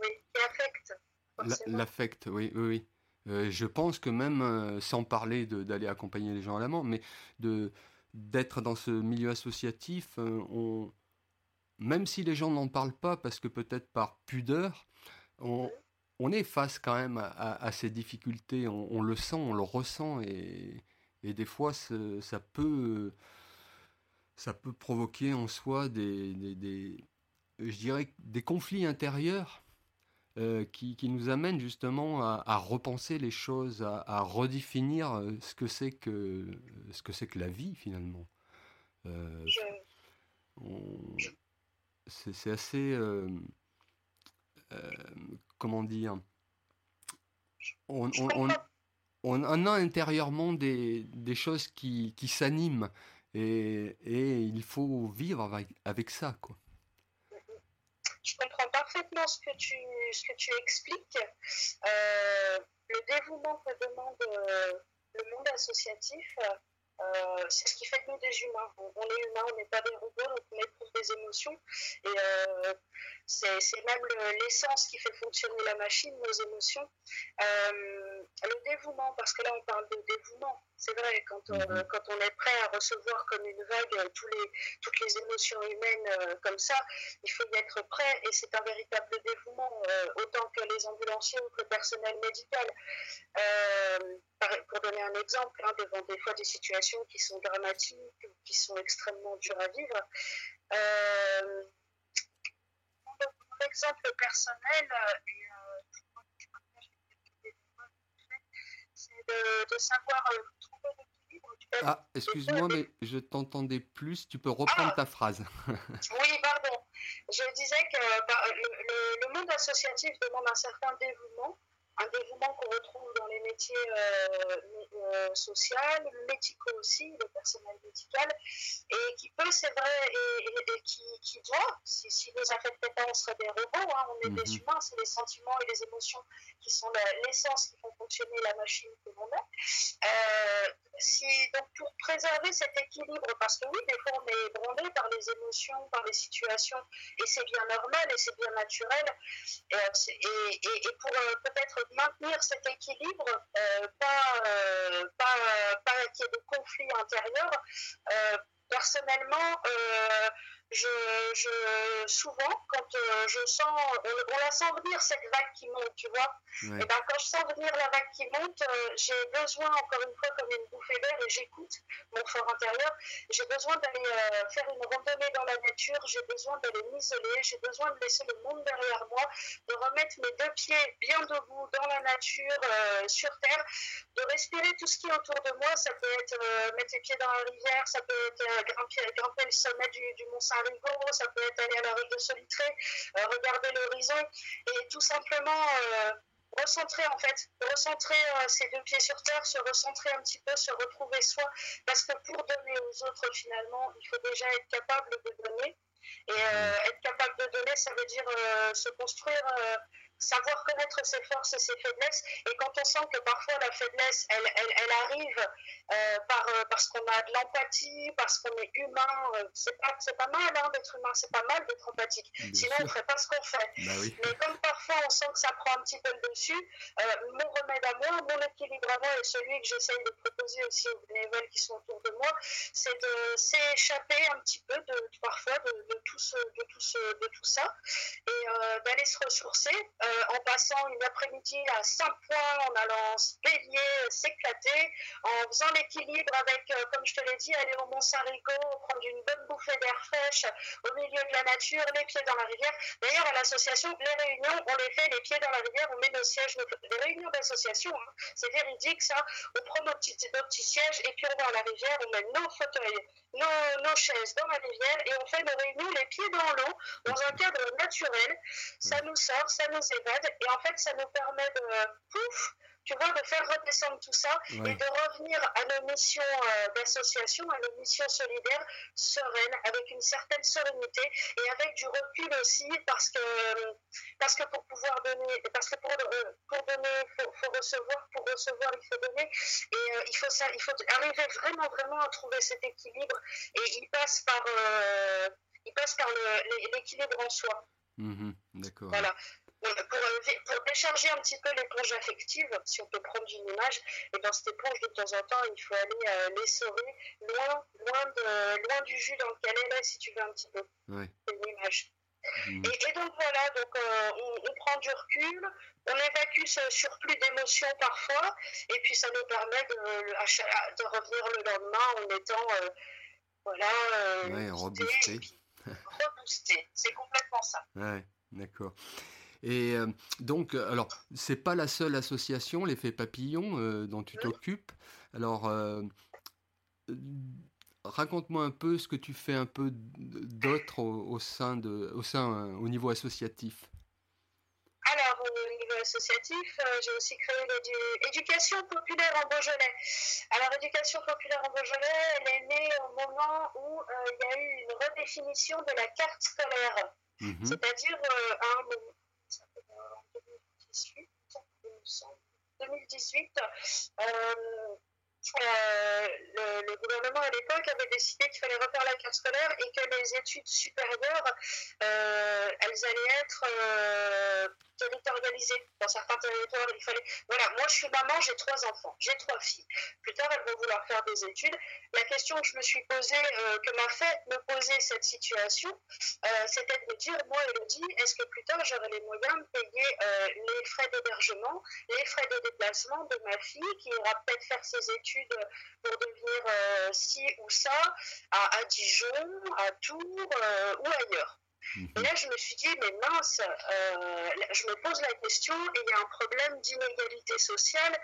oui. l'affect. L'affect, oui, oui, oui. Euh, je pense que même, euh, sans parler d'aller accompagner les gens à la mort, mais de d'être dans ce milieu associatif, euh, on, même si les gens n'en parlent pas, parce que peut-être par pudeur, on, on, est face quand même à, ces difficultés, on, on, le sent, on le ressent, et, et des fois, ça peut, ça peut provoquer en soi des, des, je dirais, des conflits intérieurs euh, qui, qui, nous amènent justement à, repenser les choses, à, redéfinir euh, ce que c'est que ce que c'est que la vie finalement. Euh, c'est assez, comment dire, on, a intérieurement des, des choses qui, qui s'animent et, et, il faut vivre avec, avec, ça. Quoi. Ce que tu, ce que tu expliques. Euh, le dévouement que demande euh, le monde associatif, euh, c'est ce qui fait de nous des humains. On, est humains, on n'est pas des robots, donc on éprouve des émotions. Et euh, c'est même l'essence qui fait fonctionner la machine, nos émotions. Euh, le dévouement, parce que là on parle de dévouement, c'est vrai, quand on, mhm. quand on est prêt à recevoir comme une vague tous les, toutes les émotions humaines comme ça, il faut y être prêt et c'est un véritable dévouement, autant que les ambulanciers ou que le personnel médical. pour donner un exemple, hein, devant des fois des situations qui sont dramatiques, qui sont extrêmement dures à vivre. Euh, mon exemple personnel, euh, c'est de, savoir euh, trouver l'équilibre. Ah, excuse-moi, mais je t'entendais plus. Tu peux reprendre ah. ta phrase. (laughs) oui, pardon. Je disais que bah, le, le, monde associatif demande un certain dévouement, un dévouement qu'on retrouve dans les métiers métier social, médicaux aussi, le personnel médical, et qui peut, c'est vrai, et, qui, qui, doit, si, si nous affectait pas, on serait des robots, hein, on est des mhm. humains, c'est les sentiments et les émotions qui sont l'essence qui font fonctionner la machine que l'on est. Euh, si, donc pour préserver cet équilibre, parce que oui, des fois on est branlé par les émotions, par les situations, et c'est bien normal et c'est bien naturel, et, et, pour euh, peut-être maintenir cet équilibre, euh, pas, pas, pas qu'il y ait de conflits intérieurs, personnellement, je, souvent, quand euh, je sens, on, la sent venir cette vague qui monte, tu vois. Et ben quand je sens venir la vague qui monte, euh, j'ai besoin, encore une fois, comme une bouffée d'air, et j'écoute mon fort intérieur. J'ai besoin d'aller euh, faire une randonnée dans la nature, j'ai besoin d'aller m'isoler, j'ai besoin de laisser le monde derrière moi, de remettre mes deux pieds bien debout dans la nature, sur terre, de respirer tout ce qui est autour de moi. Ça peut être mettre les pieds dans la rivière, ça peut être grimper, grimper le sommet du, du Saint ça peut être aller à la rue de Solitré, euh, regarder l'horizon et tout simplement euh, recentrer en fait, recentrer euh, ses deux pieds sur terre, se recentrer un petit peu, se retrouver soi, parce que pour donner aux autres finalement, il faut déjà être capable de donner. Et être capable de donner, ça veut dire se construire savoir connaître ses forces et ses faiblesses. Et quand on sent que parfois la faiblesse, elle, elle, elle arrive euh, par, euh, parce qu'on a de l'empathie, parce qu'on est humain, euh, c'est pas, pas mal hein, d'être humain, c'est pas mal d'être empathique. Sinon, on ne ferait pas ce qu'on fait. Bah Mais comme parfois on sent que ça prend un petit peu le dessus, mon remède à moi, mon équilibre à moi et celui que j'essaye de proposer aussi aux bénévoles qui sont autour de moi, c'est de s'échapper un petit peu de, parfois de, de, tout ce, de, tout ce, de tout ça et d'aller se ressourcer en passant une après-midi à Saint-Point, en allant se baigner, s'éclater, en faisant l'équilibre avec, euh, comme je te l'ai dit, aller au Mont-Saint-Rigaud, prendre une bonne bouffée d'air fraîche au milieu de la nature, les pieds dans la rivière. D'ailleurs, à l'association, les réunions, on les fait les pieds dans la rivière, on met nos sièges, les réunions d'association, hein, c'est véridique ça, on prend nos petits, nos petits sièges et puis on va à la rivière, on met nos fauteuils, nos, nos chaises dans la rivière et on fait nos réunions les pieds dans l'eau, dans un cadre naturel. Ça nous sort, ça nous et en fait, ça nous permet de, pouf, tu vois, de faire redescendre tout ça et de revenir à nos missions euh, d'association, à nos missions solidaires sereines, avec une certaine sérénité et avec du recul aussi, parce que, parce que pour pouvoir donner, parce que pour, euh, pour donner, il faut, recevoir, pour recevoir, il faut donner, et euh, il, faut ça, il faut arriver vraiment, vraiment à trouver cet équilibre, et il passe par, il passe par l'équilibre en soi. Mmh d'accord. Voilà pour, décharger un petit peu l'éponge affective, si on peut prendre une image, et dans cette éponge, de temps en temps, il faut aller euh, les sauver loin, loin, de, loin du jus dans lequel elle est, si tu veux un petit peu. C'est une image. Mmh. Et, donc voilà, donc, euh, on, prend du recul, on évacue ce surplus d'émotions parfois, et puis ça nous permet de, de revenir le lendemain en étant, euh, voilà, ouais, reboosté. (laughs) reboosté. C'est complètement ça. Ouais, d'accord. Et euh, donc, euh, alors, c'est pas la seule association, l'effet papillon, euh, dont tu t'occupes. Alors, raconte-moi un peu ce que tu fais un peu d'autre au, sein de, au sein, au niveau associatif. Alors, au niveau associatif, j'ai aussi créé l'éducation populaire en Beaujolais. Alors, l'éducation populaire en Beaujolais, elle est née au moment où il y a eu une redéfinition de la carte scolaire. Mmh C'est-à-dire, à un moment 2018, euh, euh, le, gouvernement à l'époque avait décidé qu'il fallait refaire la carte scolaire et que les études supérieures, euh, elles allaient être territorialisées dans certains territoires. Il fallait... Voilà, moi je suis maman, j'ai trois enfants, j'ai trois filles. Plus tard, elles vont vouloir faire des études. La question que je me suis posée, que m'a fait me poser cette situation, c'était de dire, moi Elodie, est-ce que plus tard j'aurai les moyens de payer les frais d'hébergement, les frais de déplacement de ma fille qui ira peut-être faire ses études? Pour devenir euh, ci ou ça à, Dijon, à Tours euh, ou ailleurs. Mhm. Et là, je me suis dit, mais mince, euh, je me pose la question, et il y a un problème d'inégalité sociale.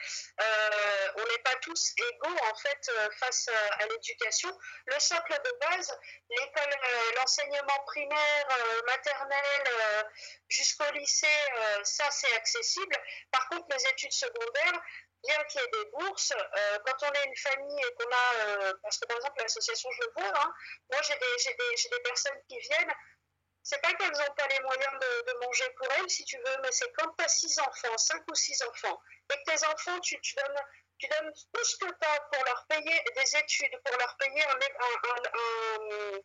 on n'est pas tous égaux en fait face à, l'éducation. Le socle de base, l'école, l'enseignement primaire, maternel jusqu'au lycée, ça c'est accessible. Par contre, les études secondaires, bien qu'il y ait des bourses, euh, quand on est une famille et qu'on a, euh, parce que par exemple l'association Je vois, hein, moi j'ai des, des, des, personnes qui viennent, c'est pas qu'elles n'ont pas les moyens de, de, manger pour elles, si tu veux, mais c'est quand tu as six enfants, cinq ou six enfants, et que tes enfants, tu, tu donnes, tu donnes tout ce que tu as pour leur payer des études, pour leur payer un, un, un,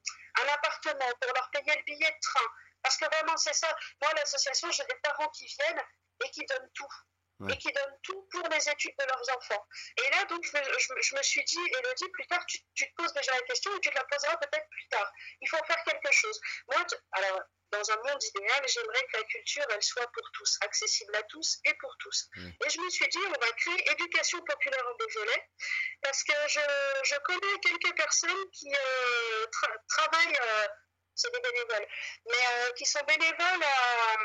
un appartement, pour leur payer le billet de train. Parce que vraiment, c'est ça. Moi, l'association, j'ai des parents qui viennent et qui donnent tout et qui donnent tout pour les études de leurs enfants. Et là, donc, je, me suis dit, Elodie, plus tard, tu, te poses déjà la question et tu te la poseras peut-être plus tard. Il faut faire quelque chose. Moi, alors, dans un monde idéal, j'aimerais que la culture, elle soit pour tous, accessible à tous et pour tous. Et je me suis dit, on va créer éducation populaire en Beaujolais, parce que je, je connais quelques personnes qui euh, travaillent, euh, c'est des bénévoles, mais euh, qui sont bénévoles à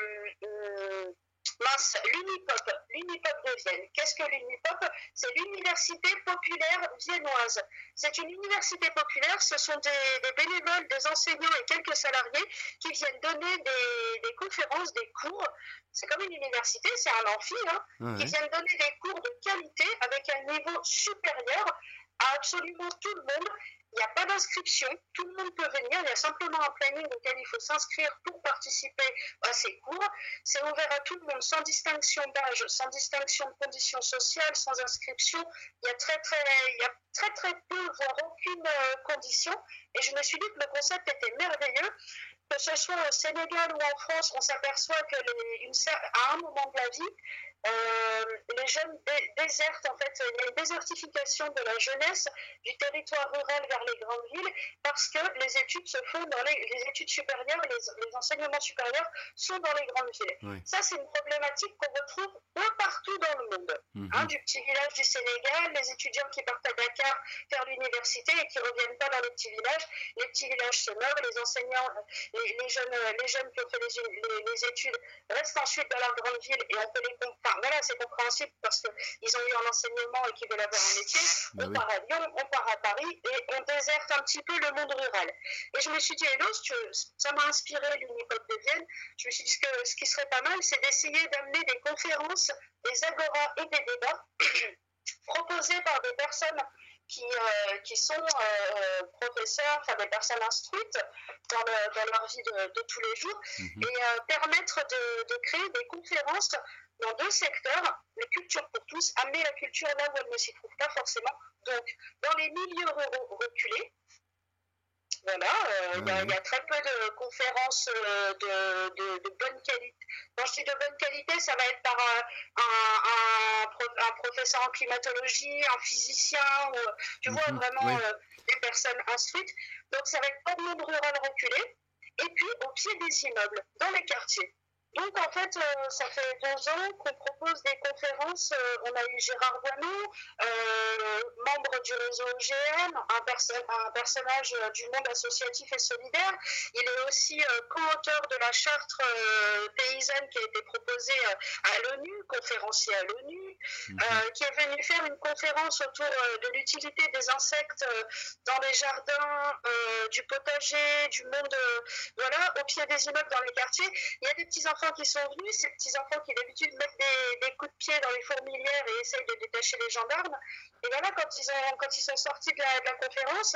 mince, l'Unipop, l'Unipop de Vienne. Qu'est-ce que l'Unipop? C'est l'Université populaire viennoise. C'est une université populaire, ce sont des, bénévoles, des enseignants et quelques salariés qui viennent donner des, conférences, des cours. C'est comme une université, c'est un amphi, hein, qui viennent donner des cours de qualité avec un niveau supérieur à absolument tout le monde il n'y a pas d'inscription, tout le monde peut venir, il y a simplement un planning auquel il faut s'inscrire pour participer à ces cours. C'est ouvert à tout le monde, sans distinction d'âge, sans distinction de conditions sociales, sans inscription. Il y a très très, il y a très, très peu, voire aucune euh, condition. Et je me suis dit que le concept était merveilleux. Que ce soit au Sénégal ou en France, on s'aperçoit que un moment de la vie, les jeunes désertent, en fait, il y a une désertification de la jeunesse du territoire rural vers les grandes villes parce que les études se font dans les, les études supérieures, les, les, enseignements supérieurs sont dans les grandes villes. Ça, c'est une problématique qu'on retrouve peu partout dans le monde. Mhm. Hein, du petit village du Sénégal, les étudiants qui partent à Dakar faire l'université et qui ne reviennent pas dans les petits villages, les petits villages se meurent, les enseignants, les, les jeunes, les jeunes qui ont fait les, les, études restent ensuite dans leur grande ville et on peut les comparer voilà, c'est compréhensible parce qu'ils ont eu un enseignement et qu'ils veulent avoir un métier. Bah on part à Lyon, on part à Paris et on déserte un petit peu le monde rural. Et je me suis dit, hello, ça m'a inspiré l'Unicode de Vienne. Je me suis dit que ce qui serait pas mal, c'est d'essayer d'amener des conférences, des agoras et des débats (clears throat) proposés par des personnes qui, euh, qui sont euh, professeurs, enfin des personnes instruites dans, dans leur vie de, tous les jours, mhm. et euh, permettre de, de, créer des conférences dans deux secteurs, les cultures pour tous, amener la culture là où elle ne s'y trouve pas forcément, donc dans les milieux ruraux reculés, voilà, euh, il y, a très peu de conférences euh, de, de, de, bonne qualité. Quand je dis de bonne qualité, ça va être par un, un, un, professeur en climatologie, un physicien, ou, tu vois, mhm, vraiment euh, des personnes instruites. Donc ça va être pas de monde rural reculé. Et puis au pied des immeubles, dans les quartiers. Donc en fait, euh, ça fait deux ans qu'on propose des conférences. Euh, on a eu Gérard Boineau, euh, membre du réseau OGM, un, un, personnage du monde associatif et solidaire. Il est aussi co-auteur de la charte paysanne qui a été proposée à l'ONU, conférencier à l'ONU, mhm. qui est venu faire une conférence autour de l'utilité des insectes dans les jardins, du potager, du monde, voilà, au pied des immeubles dans les quartiers. Il y a des petits enfants qui sont venus, ces petits enfants qui d'habitude mettent des, des, coups de pied dans les fourmilières et essayent de détacher les gendarmes. Et voilà, quand ils, ont, quand ils sont sortis de la, conférence,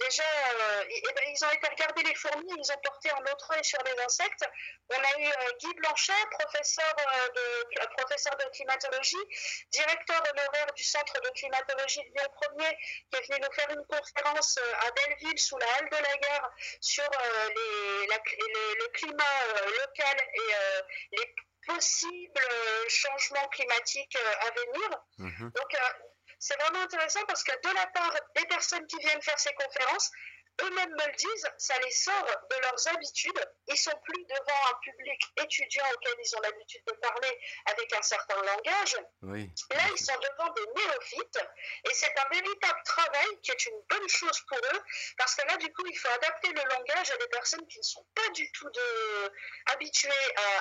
déjà, euh, ben, ils ont été regarder les fourmis, ils ont porté un autre œil sur les insectes. On a eu euh, Guy Blanchet, professeur, euh, de, professeur de climatologie, directeur honoraire du centre de climatologie de Lyon 1er, qui est venu nous faire une conférence à Belleville, sous la halle de la gare, sur le climat local et les possibles euh, changements climatiques euh, à venir. Mhm. Donc, c'est vraiment intéressant parce que de la part des personnes qui viennent faire ces conférences, eux-mêmes me le disent, ça les sort de leurs habitudes ils sont plus devant un public étudiant auquel ils ont l'habitude de parler avec un certain langage. Là, ils sont devant des néophytes et c'est un véritable travail qui est une bonne chose pour eux parce que là, du coup, il faut adapter le langage à des personnes qui ne sont pas du tout de... habituées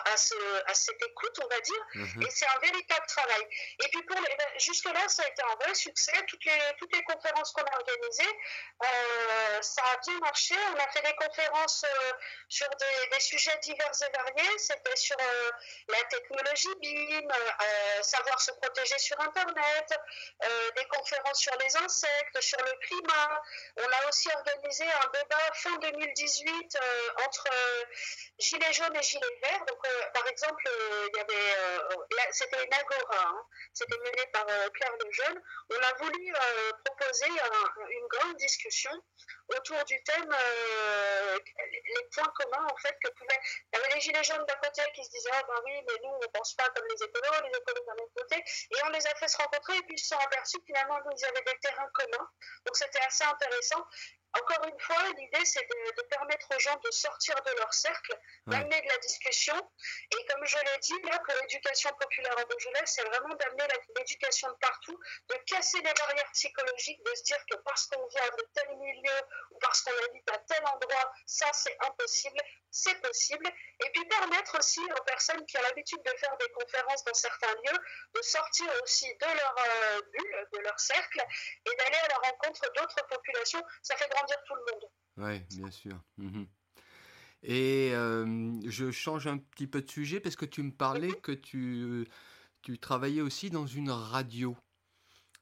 à, à, cette écoute, on va dire. Mhm. Et c'est un véritable travail. Et puis, pour les... Ben, jusque-là, ça a été un vrai succès. Toutes les, toutes les conférences qu'on a organisées, euh, ça a bien marché. On a fait des conférences euh, sur des sujets divers et variés. C'était sur euh, la technologie BIM, euh, savoir se protéger sur Internet, des conférences sur les insectes, sur le climat. On a aussi organisé un débat fin 2018 entre Gilets jaunes et Gilets verts. Donc, par exemple, c'était une agora, hein. c'était mené par Claire Lejeune. On a voulu proposer une grande discussion autour du thème les points communs en fait que pouvaient. Il y avait les gilets jaunes d'un côté qui se disaient ah ben oui mais nous on pense pas comme les écolos, les écolos d'un autre côté et on les a fait se rencontrer et puis ils se sont aperçus finalement qu'ils avaient des terrains communs donc c'était assez intéressant encore une fois, l'idée, c'est de, permettre aux gens de sortir de leur cercle, d'amener de la discussion. Et comme je l'ai dit, là, pour l'éducation populaire en Beaujolais, c'est vraiment d'amener l'éducation de partout, de casser les barrières psychologiques, de se dire que parce qu'on vient de tel milieu ou parce qu'on habite à tel endroit, ça, c'est impossible. C'est possible. Et puis permettre aussi aux personnes qui ont l'habitude de faire des conférences dans certains lieux, de sortir aussi de leur euh, bulle, de leur cercle, et d'aller à la rencontre d'autres populations. Ça fait tout le monde. Oui, bien sûr. Mhm. Et euh, je change un petit peu de sujet parce que tu me parlais mhm. que tu, tu travaillais aussi dans une radio,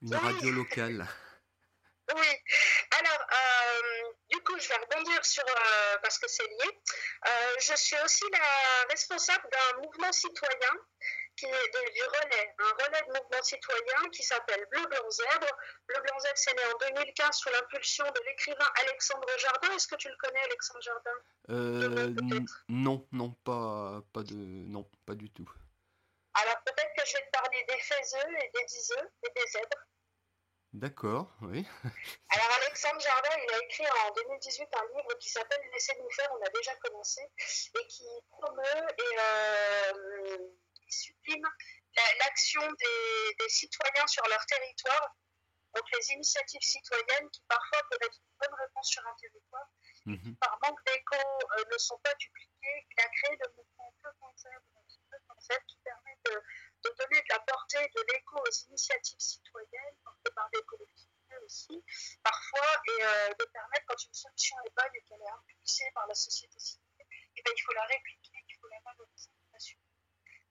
une radio locale. (laughs) Oui, alors euh, du coup je vais rebondir sur, euh, parce que c'est lié, je suis aussi la responsable d'un mouvement citoyen qui est du relais, un relais de mouvement citoyen qui s'appelle Bleu Blanc Zèbre. Bleu Blanc Zèbre, c'est né en 2015 sous l'impulsion de l'écrivain Alexandre Jardin. Est-ce que tu le connais, Alexandre Jardin? Euh, Non, non, pas, pas de, non, pas du tout. Alors peut-être que je vais te parler des faiseux et des diseux et des zèbres. D'accord, oui. (laughs) Alors Alexandre Jardin, il a écrit en 2018 un livre qui s'appelle Laissez-nous faire, on a déjà commencé, et qui promeut et euh, supprime l'action des, citoyens sur leur territoire, donc les initiatives citoyennes qui parfois peuvent être une bonne réponse sur un territoire, mhm. par manque d'écho euh, ne sont pas dupliquées. Il a créé le mouvement Peu Concept qui permet de, donner de la portée, de l'écho aux initiatives citoyennes portées par des collectivités aussi, parfois, et euh, de permettre quand une solution est bonne et qu'elle est impulsée par la société civile, et ben, il faut la répliquer,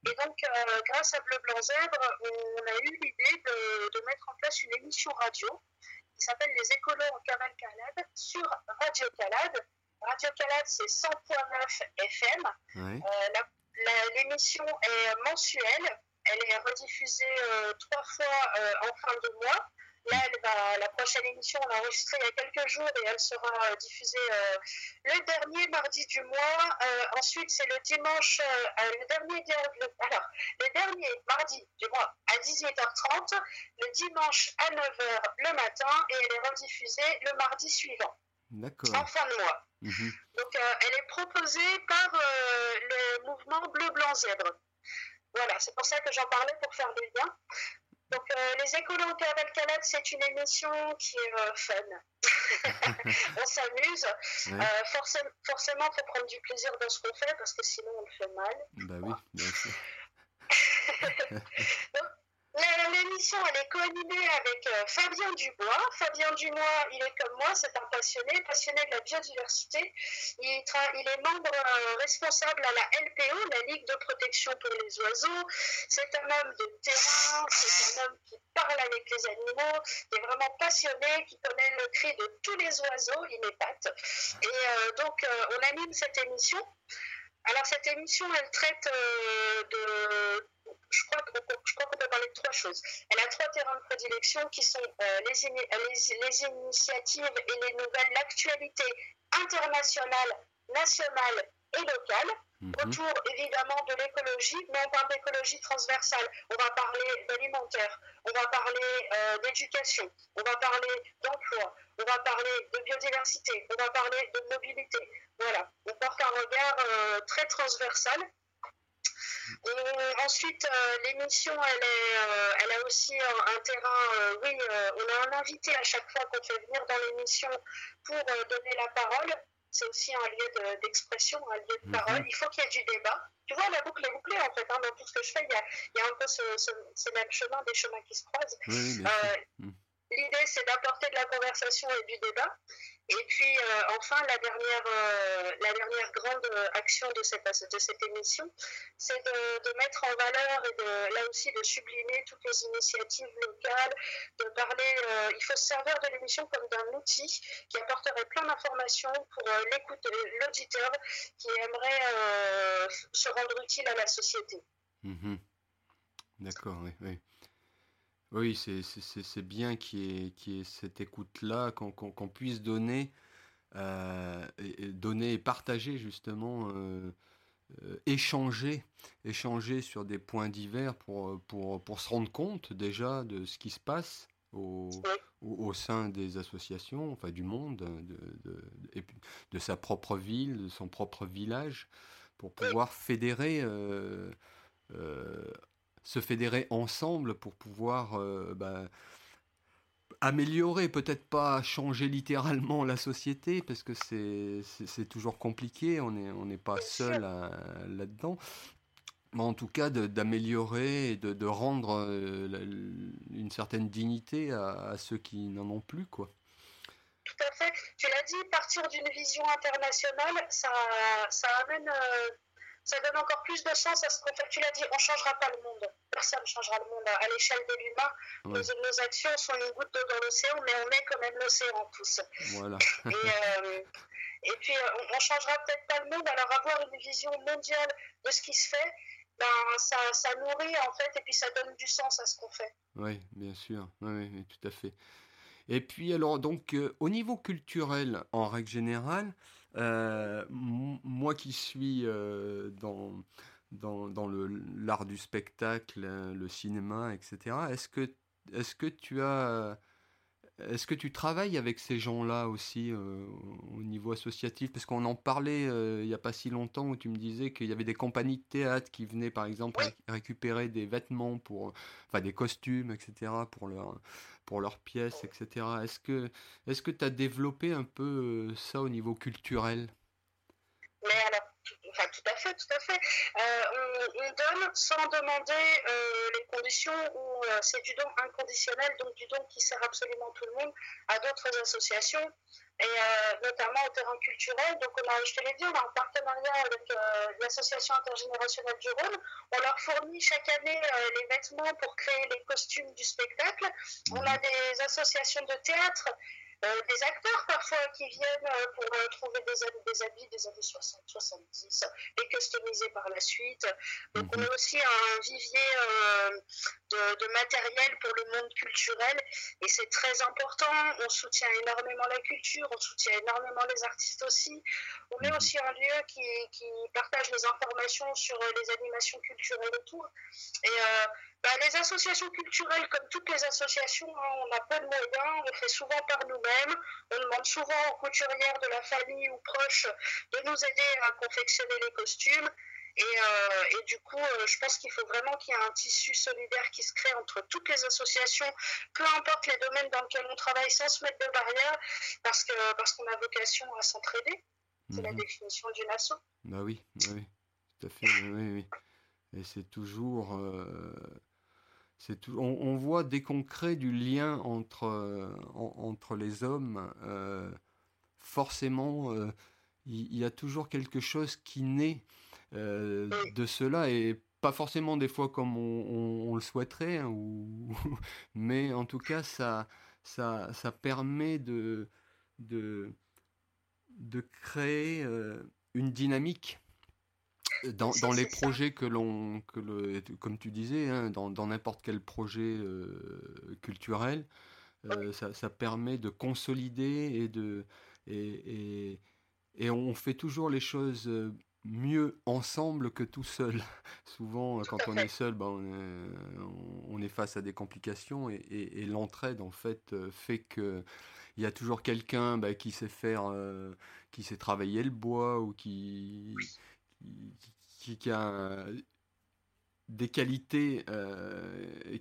Et donc, euh, grâce à Bleu Blanc Zèbre, on a eu l'idée de, mettre en place une émission radio qui s'appelle Les écolos en cavalcade sur Radio Calade. Radio Calade, c'est 100.9 FM. Euh, l'émission est mensuelle. Elle est rediffusée euh, trois fois en fin de mois. Là, la prochaine émission, on l'a enregistrée il y a quelques jours et elle sera euh, diffusée euh, le dernier mardi du mois. Euh, ensuite, c'est le dimanche, le dernier, alors, le dernier mardi du mois à 18h30, le dimanche à 9h le matin et elle est rediffusée le mardi suivant. En fin de mois. Mhm. Donc, elle est proposée par le mouvement Bleu Blanc Zèbre. Voilà, c'est pour ça que j'en parlais pour faire des liens. Donc, euh, Les écolos au Cavalcalade, c'est une émission qui est euh, fun. (laughs) on s'amuse. Euh, forcément, il faut prendre du plaisir dans ce qu'on fait parce que sinon, on le fait mal. Bah oui, bien sûr. (laughs) (laughs) L'émission, elle est co-animée avec euh, Fabien Dubois. Fabien Dubois, il est comme moi, c'est un passionné, passionné de la biodiversité. Il, il est membre euh, responsable à la LPO, la Ligue de protection pour les oiseaux. C'est un homme de terrain, c'est un homme qui parle avec les animaux, qui est vraiment passionné, qui connaît le cri de tous les oiseaux, il m'épate. Et euh, donc, on anime cette émission. Alors, cette émission, elle traite de je crois, qu'on peut parler de trois choses. Elle a trois terrains de prédilection qui sont euh, les, initiatives et les nouvelles, l'actualité internationale, nationale et locale, mhm. autour évidemment de l'écologie, mais on parle d'écologie transversale. On va parler d'alimentaire, on va parler euh, d'éducation, on va parler d'emploi, on va parler de biodiversité, on va parler de mobilité. Voilà, on porte un regard euh, très transversal ensuite, euh, l'émission, elle, euh, elle a aussi un, terrain. Euh, oui, on a un invité à chaque fois qu'on fait venir dans l'émission pour donner la parole. C'est aussi un lieu d'expression, un lieu de mhm. parole. Il faut qu'il y ait du débat. Tu vois, la boucle est bouclée en fait. Hein, dans tout ce que je fais, il y a, il y a un peu ce, ce, mêmes chemins, des chemins qui se croisent. Mhm. L'idée, c'est d'apporter de la conversation et du débat. Et puis, euh, enfin, la dernière, euh, la dernière grande euh, action de cette, de cette émission, c'est de, mettre en valeur et là aussi de sublimer toutes les initiatives locales, de parler, il faut se servir de l'émission comme d'un outil qui apporterait plein d'informations pour l'auditeur qui aimerait se rendre utile à la société. Mhm. D'accord, oui. Oui, c'est bien qu'il y, ait cette écoute-là, qu'on puisse donner, euh, et, donner et partager justement, euh, euh, échanger, échanger sur des points divers pour, pour, pour se rendre compte déjà de ce qui se passe au, au, sein des associations, enfin du monde, de, de, de, sa propre ville, de son propre village, pour pouvoir fédérer se fédérer ensemble pour pouvoir euh, bah, améliorer, peut-être pas changer littéralement la société, parce que c'est toujours compliqué, on n'est on pas seul là-dedans. Mais en tout cas, d'améliorer et de, de rendre euh, une certaine dignité à, ceux qui n'en ont plus. quoi. Tout à fait. Tu l'as dit, partir d'une vision internationale, ça, ça amène euh, ça donne encore plus de sens à ce qu'on fait. Tu l'as dit, on ne changera pas le monde. Personne ne changera le monde à l'échelle de l'humain. Nos, actions sont une goutte d'eau dans l'océan, mais on est quand même l'océan tous. Voilà. et, euh, et, puis, euh, on ne changera peut-être pas le monde. Alors, avoir une vision mondiale de ce qui se fait, ben, ça, ça, nourrit en fait, et puis ça donne du sens à ce qu'on fait. Oui, bien sûr. Oui, oui, tout à fait. Et puis, alors, donc, euh, au niveau culturel, en règle générale, moi qui suis euh, dans, dans, dans l'art du spectacle, le cinéma, etc., est-ce que, est que tu as est-ce que tu travailles avec ces gens-là aussi euh, au niveau associatif? Parce qu'on en parlait euh, il n'y a pas si longtemps où tu me disais qu'il y avait des compagnies de théâtre qui venaient par exemple récupérer des vêtements pour, enfin des costumes, etc. pour leur pour leurs pièces, etc. Est-ce que est-ce que tu as développé un peu euh, ça au niveau culturel? Tout à fait. Euh, on, donne sans demander euh, les conditions où euh, c'est du don inconditionnel, donc du don qui sert absolument tout le monde à d'autres associations et notamment au terrain culturel. Donc, on a, je te l'ai dit, on a un partenariat avec l'association intergénérationnelle du Rhône. On leur fournit chaque année les vêtements pour créer les costumes du spectacle. On a des associations de théâtre des acteurs parfois qui viennent euh, pour euh, trouver des, des, habits des années 60, 70 et customiser par la suite. Donc on a mhm. aussi un vivier de, de, matériel pour le monde culturel et c'est très important. On soutient énormément la culture, on soutient énormément les artistes aussi. On est mhm. aussi un lieu qui, qui partage les informations sur les animations culturelles autour. Et bah, les associations culturelles, comme toutes les associations, hein, on n'a pas de moyens, on fait souvent par nous-mêmes. On demande souvent aux couturières de la famille ou proches de nous aider à confectionner les costumes. Et, euh, du coup, euh, je pense qu'il faut vraiment qu'il y ait un tissu solidaire qui se crée entre toutes les associations, peu importe les domaines dans lesquels on travaille, sans se mettre de barrières, parce qu'on parce qu'on a vocation à s'entraider. C'est la mhm. définition d'une asso. Bah oui, bah oui, tout à fait. oui, oui. Et c'est toujours. Euh, on, voit dès qu'on crée du lien entre, euh, entre les hommes, euh, forcément, euh, il y, a toujours quelque chose qui naît de cela et pas forcément des fois comme on, le souhaiterait, hein, (laughs) mais en tout cas, ça, ça, ça permet de, de, de créer une dynamique dans, dans les projets que l'on, que le, comme tu disais, hein, dans n'importe quel projet euh, culturel, euh, ça, ça, permet de consolider et de et, et, et, on fait toujours les choses euh, mieux ensemble que tout seul. (laughs) Souvent, quand on est seul, ben, on, est, face à des complications et, l'entraide, en fait, fait que il y a toujours quelqu'un ben, qui sait faire, qui sait travailler le bois ou qui, qui, a des qualités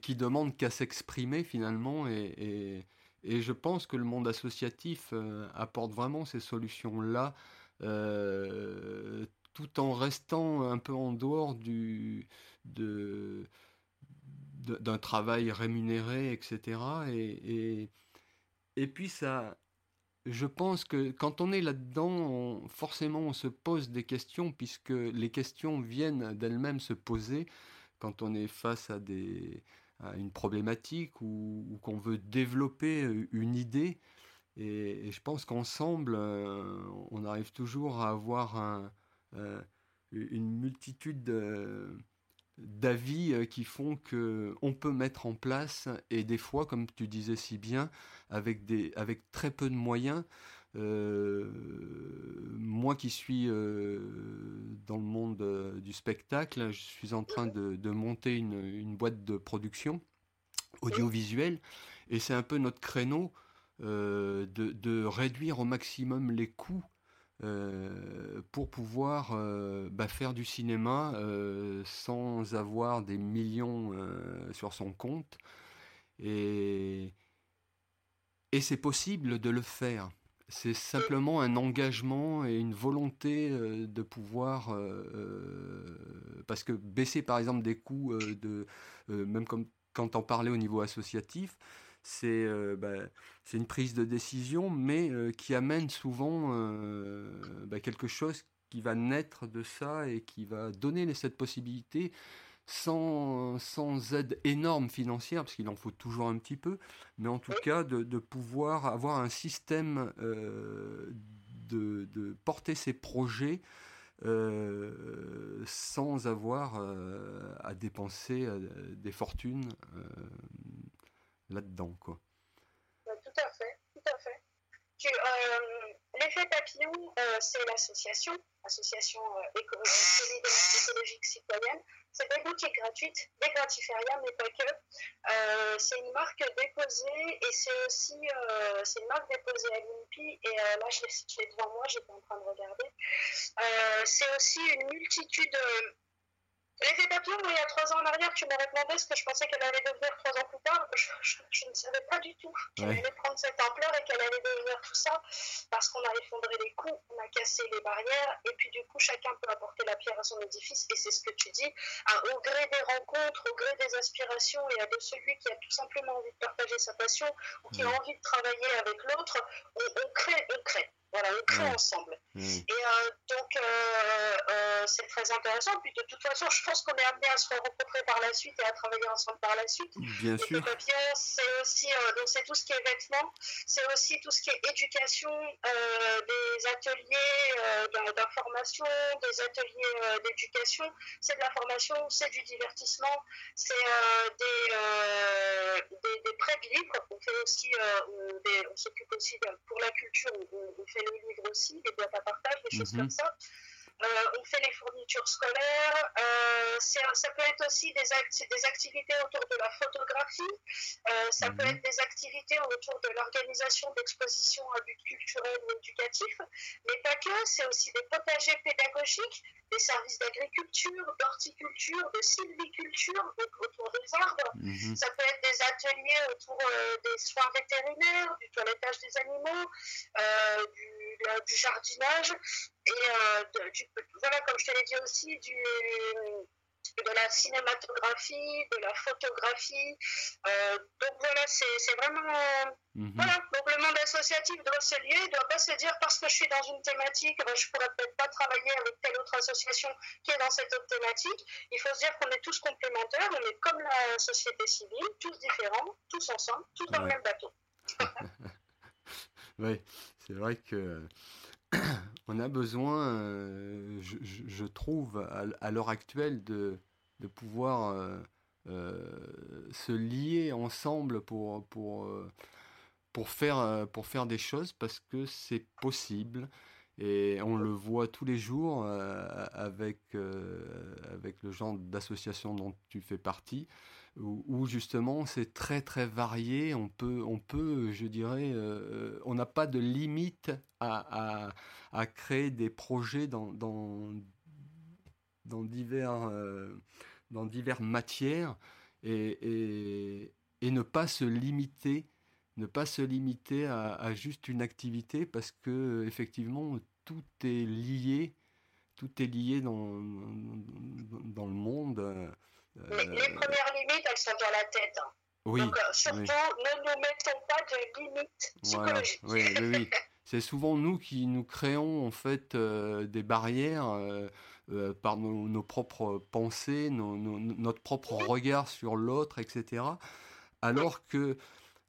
qui demandent qu'à s'exprimer finalement et, et, je pense que le monde associatif apporte vraiment ces solutions-là tout en restant un peu en dehors du, d'un travail rémunéré, etc. Et, et, puis ça, je pense que quand on est là-dedans, forcément on se pose des questions, puisque les questions viennent d'elles-mêmes se poser quand on est face à, des, à une problématique ou, qu'on veut développer une idée. Et, je pense qu'ensemble, euh, on arrive toujours à avoir euh, une multitude d'avis euh, qui font que on peut mettre en place et des fois comme tu disais si bien avec des avec très peu de moyens euh, moi qui suis dans le monde du spectacle je suis en train de, monter une, boîte de production audiovisuelle et c'est un peu notre créneau de, réduire au maximum les coûts euh, pour pouvoir euh, bah, faire du cinéma euh, sans avoir des millions sur son compte. Et, c'est possible de le faire. C'est simplement un engagement et une volonté de pouvoir, parce que baisser par exemple des coûts, même comme quand on parlait au niveau associatif, bah, c'est une prise de décision, mais qui amène souvent bah, quelque chose qui va naître de ça et qui va donner cette possibilité sans, sans aide énorme financière, parce qu'il en faut toujours un petit peu, mais en tout cas de, de pouvoir avoir un système de, de, porter ses projets sans avoir à dépenser des fortunes là-dedans, quoi. Tout à fait, tout à fait. Euh, l'effet papillon, euh, c'est l'association, association euh, écologique citoyenne. C'est des boutiques gratuites, des gratiférias, mais pas que. c'est une marque déposée et c'est aussi une marque déposée à l'INPI. Et là, je l'ai devant moi, j'étais en train de regarder. c'est aussi une multitude L'effet papillon, il y a trois ans en arrière, tu m'aurais demandé ce que je pensais qu'elle allait devenir trois ans plus tard. Je, ne savais pas du tout qu'elle allait prendre cette ampleur et qu'elle allait devenir tout ça, parce qu'on a effondré les coûts, on a cassé les barrières, et puis du coup, chacun peut apporter la pierre à son édifice, et c'est ce que tu dis, au gré des rencontres, au gré des aspirations, et à de celui qui a tout simplement envie de partager sa passion, ou qui a envie de travailler avec l'autre, on crée, on crée. Voilà, on crée ensemble. Et euh, donc, euh, euh, c'est très intéressant. Puis de toute façon, je pense qu'on est amené à se rencontrer par la suite et à travailler ensemble par la suite. Bien et sûr. c'est aussi, donc c'est tout ce qui est vêtements, c'est aussi tout ce qui est éducation, des ateliers d'information, des ateliers d'éducation. C'est de la formation, c'est du divertissement, c'est des, des, des, prêts de livres. On fait aussi, on, s'occupe aussi pour la culture, on fait le livre aussi, les boîtes à partage, des choses mhm. comme ça. Euh, on fait les fournitures scolaires. Euh, ça peut être aussi des, des, activités autour de la photographie. Euh, ça peut mhm. être des activités autour de l'organisation d'expositions à but culturel ou éducatif. Mais pas que, c'est aussi des potagers pédagogiques, des services d'agriculture, d'horticulture, de sylviculture, autour des arbres. Mhm. Ça peut être des ateliers autour des soins vétérinaires, du toilettage des animaux, du, du, jardinage et du voilà, comme je te l'ai dit aussi, du, de la cinématographie, de la photographie. Euh, donc voilà, c'est vraiment. Mhm. Voilà, donc le monde associatif doit se lier, il ne doit pas se dire parce que je suis dans une thématique, ben, je ne pourrais peut-être pas travailler avec telle autre association qui est dans cette autre thématique. Il faut se dire qu'on est tous complémentaires, on est comme la société civile, tous différents, tous ensemble, tous dans le même bateau. (laughs) oui, c'est vrai que (clears throat) on a besoin, euh, je, trouve, à, l'heure actuelle, de, pouvoir euh, euh, se lier ensemble pour, pour, pour, faire, pour faire des choses parce que c'est possible. Et on le voit tous les jours avec, avec le genre d'association dont tu fais partie où, justement c'est très très varié. On peut, on peut je dirais, euh, on n'a pas de limite à, créer des projets dans, dans, divers, euh, dans divers matières et, et, ne pas se limiter, ne pas se limiter à, à, juste une activité parce que effectivement tout est lié, tout est lié dans, dans le monde. Les, premières limites, elles sont dans la tête. Hein. Oui, Donc, euh, surtout, ne nous mettons pas de limites psychologiques. Oui, oui, oui. C'est souvent nous qui nous créons en fait euh, des barrières euh, par nos, propres pensées, notre propre regard sur l'autre, etc. Alors que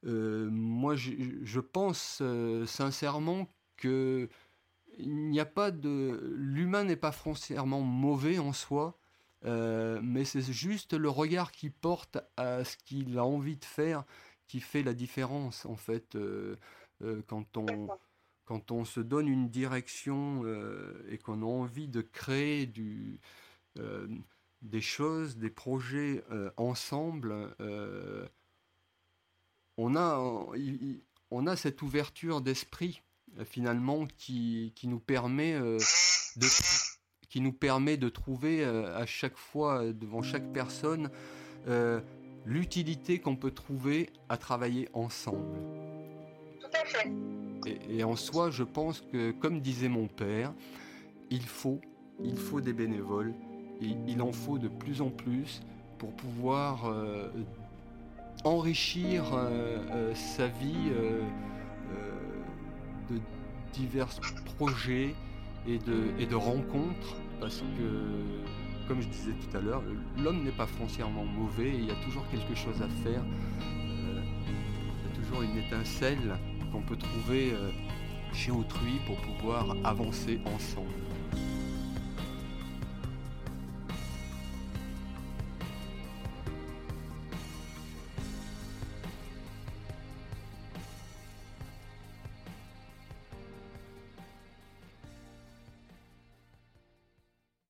moi, je, je pense sincèrement que il n'y a pas de l'humain n'est pas foncièrement mauvais en soi euh, mais c'est juste le regard qu'il porte à ce qu'il a envie de faire qui fait la différence en fait euh, euh, quand on quand on se donne une direction et qu'on a envie de créer du, des choses, des projets ensemble, on, a, on a cette ouverture d'esprit finalement qui, qui, nous permet de qui nous permet de trouver euh, à chaque fois, euh, devant chaque personne, euh, l'utilité qu'on peut trouver à travailler ensemble. Tout à fait. Et, en soi, je pense que, comme disait mon père, il faut, il faut des bénévoles, et il en faut de plus en plus pour pouvoir enrichir sa vie de divers projets, et de, et de rencontres, parce que, comme je disais tout à l'heure, l'homme n'est pas foncièrement mauvais, il y a toujours quelque chose à faire, euh, il y a toujours une étincelle qu'on peut trouver euh, chez autrui pour pouvoir avancer ensemble.